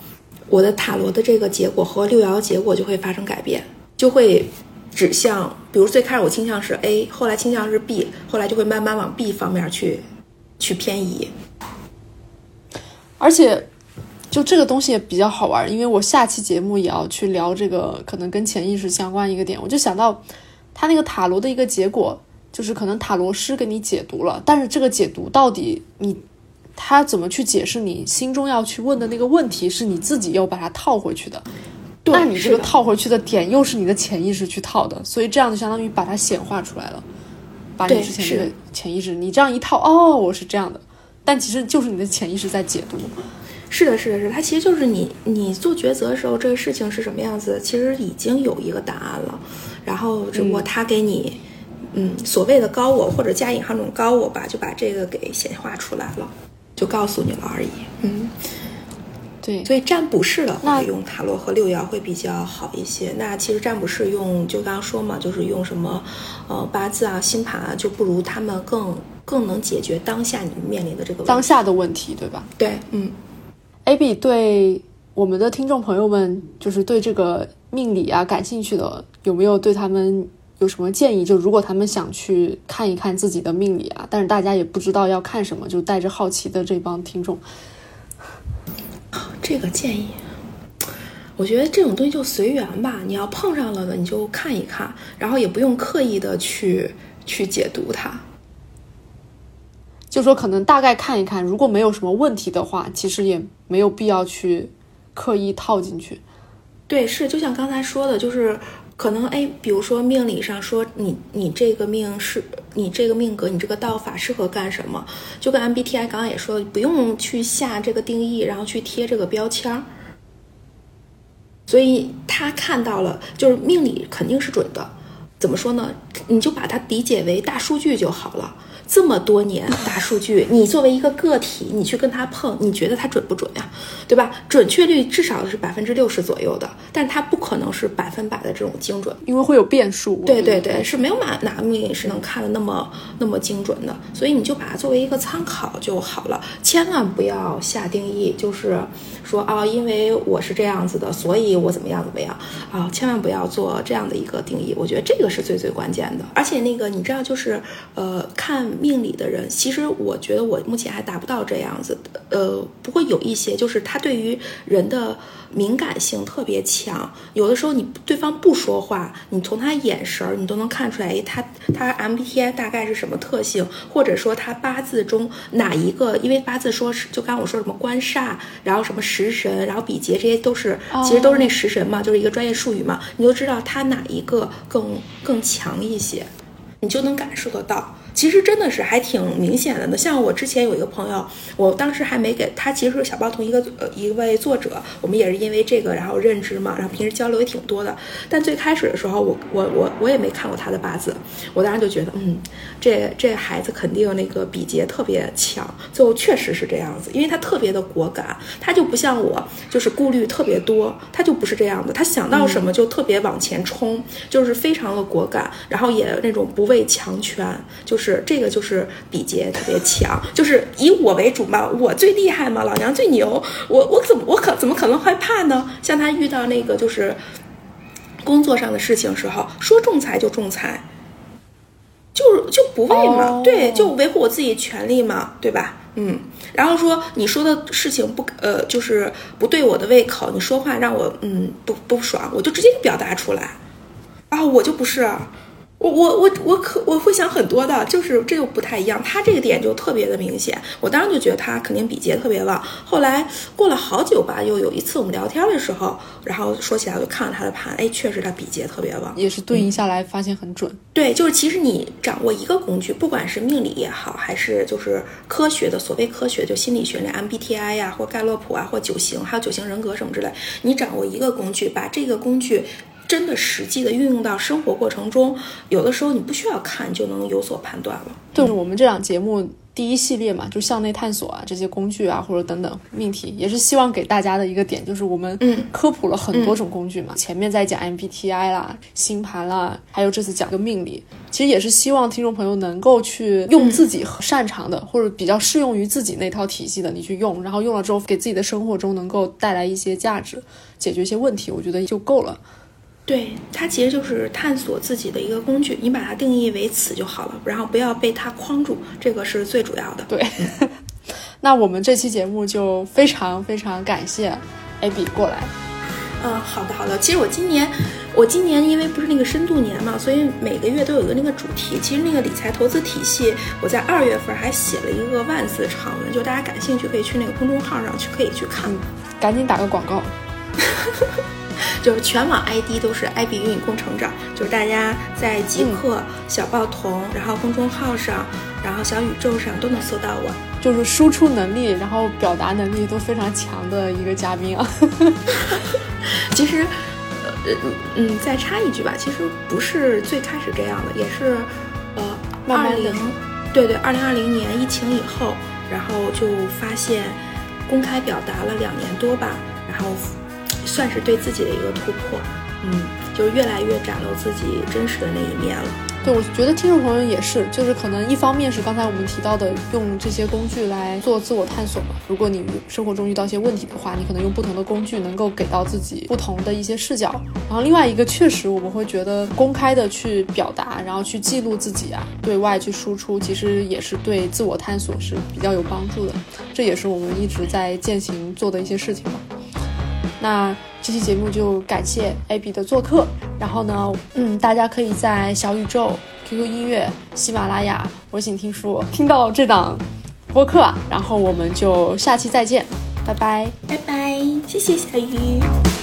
我的塔罗的这个结果和六爻结果就会发生改变，就会指向，比如最开始我倾向是 A，后来倾向是 B，后来就会慢慢往 B 方面去去偏移。而且，就这个东西也比较好玩，因为我下期节目也要去聊这个可能跟潜意识相关一个点，我就想到他那个塔罗的一个结果，就是可能塔罗师给你解读了，但是这个解读到底你他怎么去解释你心中要去问的那个问题，是你自己要把它套回去的。那你这个套回去的点又是你的潜意识去套的，所以这样就相当于把它显化出来了，把你之前的潜意识，你这样一套，哦，我是这样的。但其实就是你的潜意识在解读，是的，是的，是，它其实就是你你做抉择的时候，这个事情是什么样子，其实已经有一个答案了，然后只不过他给你，嗯，所谓的高我或者加引号那种高我吧，就把这个给显化出来了，就告诉你了而已，嗯，对，所以占卜式的话用塔罗和六爻会比较好一些。那其实占卜式用就刚刚说嘛，就是用什么，呃，八字啊、星盘啊，就不如他们更。更能解决当下你面临的这个当下的问题，对吧？对，嗯，AB 对我们的听众朋友们，就是对这个命理啊感兴趣的，有没有对他们有什么建议？就如果他们想去看一看自己的命理啊，但是大家也不知道要看什么，就带着好奇的这帮听众，这个建议，我觉得这种东西就随缘吧。你要碰上了的，你就看一看，然后也不用刻意的去去解读它。就说可能大概看一看，如果没有什么问题的话，其实也没有必要去刻意套进去。对，是就像刚才说的，就是可能哎，比如说命理上说你你这个命是你这个命格，你这个道法适合干什么？就跟 MBTI 刚刚也说，不用去下这个定义，然后去贴这个标签儿。所以他看到了，就是命理肯定是准的。怎么说呢？你就把它理解为大数据就好了。这么多年大数据，你作为一个个体，你去跟它碰，你觉得它准不准呀？对吧？准确率至少是百分之六十左右的，但它不可能是百分百的这种精准，因为会有变数。对对对，是没有哪哪个命理是能看的那么那么精准的，所以你就把它作为一个参考就好了，千万不要下定义，就是说啊，因为我是这样子的，所以我怎么样怎么样啊，千万不要做这样的一个定义，我觉得这个是最最关键的。而且那个你知道，就是呃看。命理的人，其实我觉得我目前还达不到这样子的，呃，不过有一些，就是他对于人的敏感性特别强，有的时候你对方不说话，你从他眼神儿，你都能看出来，他他 MBTI 大概是什么特性，或者说他八字中哪一个，因为八字说是就刚我说什么官煞，然后什么食神，然后比劫，这些都是其实都是那食神嘛，就是一个专业术语嘛，你就知道他哪一个更更强一些，你就能感受得到。其实真的是还挺明显的呢。像我之前有一个朋友，我当时还没给他，其实是小报同一个呃一位作者，我们也是因为这个然后认知嘛，然后平时交流也挺多的。但最开始的时候，我我我我也没看过他的八字，我当时就觉得，嗯，这这孩子肯定那个比劫特别强。最后确实是这样子，因为他特别的果敢，他就不像我，就是顾虑特别多，他就不是这样的，他想到什么就特别往前冲，就是非常的果敢，然后也那种不畏强权，就是。是这个，就是比劫特别强，就是以我为主嘛，我最厉害嘛，老娘最牛，我我怎么我可怎么可能害怕呢？像他遇到那个就是工作上的事情时候，说仲裁就仲裁，就是就不为嘛，对，就维护我自己权利嘛，对吧？嗯，然后说你说的事情不呃，就是不对我的胃口，你说话让我嗯不不爽，我就直接表达出来啊，我就不是。我我我我可我会想很多的，就是这又不太一样，他这个点就特别的明显。我当时就觉得他肯定比劫特别旺。后来过了好久吧，又有一次我们聊天的时候，然后说起来我就看了他的盘，哎，确实他比劫特别旺，也是对应下来发现很准。对，就是其实你掌握一个工具，不管是命理也好，还是就是科学的所谓科学，就心理学那 MBTI 呀，或盖洛普啊，或九型，还有九型人格什么之类，你掌握一个工具，把这个工具。真的实际的运用到生活过程中，有的时候你不需要看就能有所判断了。就是我们这档节目第一系列嘛，就向内探索啊这些工具啊，或者等等命题，也是希望给大家的一个点，就是我们嗯科普了很多种工具嘛。前面在讲 MBTI 啦、星盘啦，还有这次讲个命理，其实也是希望听众朋友能够去用自己擅长的，或者比较适用于自己那套体系的，你去用，然后用了之后给自己的生活中能够带来一些价值，解决一些问题，我觉得就够了。对，它其实就是探索自己的一个工具，你把它定义为此就好了，然后不要被它框住，这个是最主要的。对，那我们这期节目就非常非常感谢 AB 过来。嗯，好的好的。其实我今年，我今年因为不是那个深度年嘛，所以每个月都有一个那个主题。其实那个理财投资体系，我在二月份还写了一个万字长文，就大家感兴趣可以去那个公众号上去可以去看。赶紧打个广告。就是全网 ID 都是 IB 运营工程长，就是大家在极客、小报童，然后公众号上，然后小宇宙上都能搜到我。就是输出能力，然后表达能力都非常强的一个嘉宾啊。其实，呃嗯，再插一句吧，其实不是最开始这样的，也是呃，二零，对对，二零二零年疫情以后，然后就发现公开表达了两年多吧，然后算是对自己的一个突破，嗯，就是越来越展露自己真实的那一面了。对，我觉得听众朋友也是，就是可能一方面是刚才我们提到的，用这些工具来做自我探索嘛。如果你生活中遇到一些问题的话，你可能用不同的工具能够给到自己不同的一些视角。然后另外一个，确实我们会觉得公开的去表达，然后去记录自己啊，对外去输出，其实也是对自我探索是比较有帮助的。这也是我们一直在践行做的一些事情嘛。那这期节目就感谢 Abby 的做客，然后呢，嗯，大家可以在小宇宙、QQ 音乐、喜马拉雅、微信听书听到这档播客，然后我们就下期再见，拜拜。拜拜，谢谢小鱼。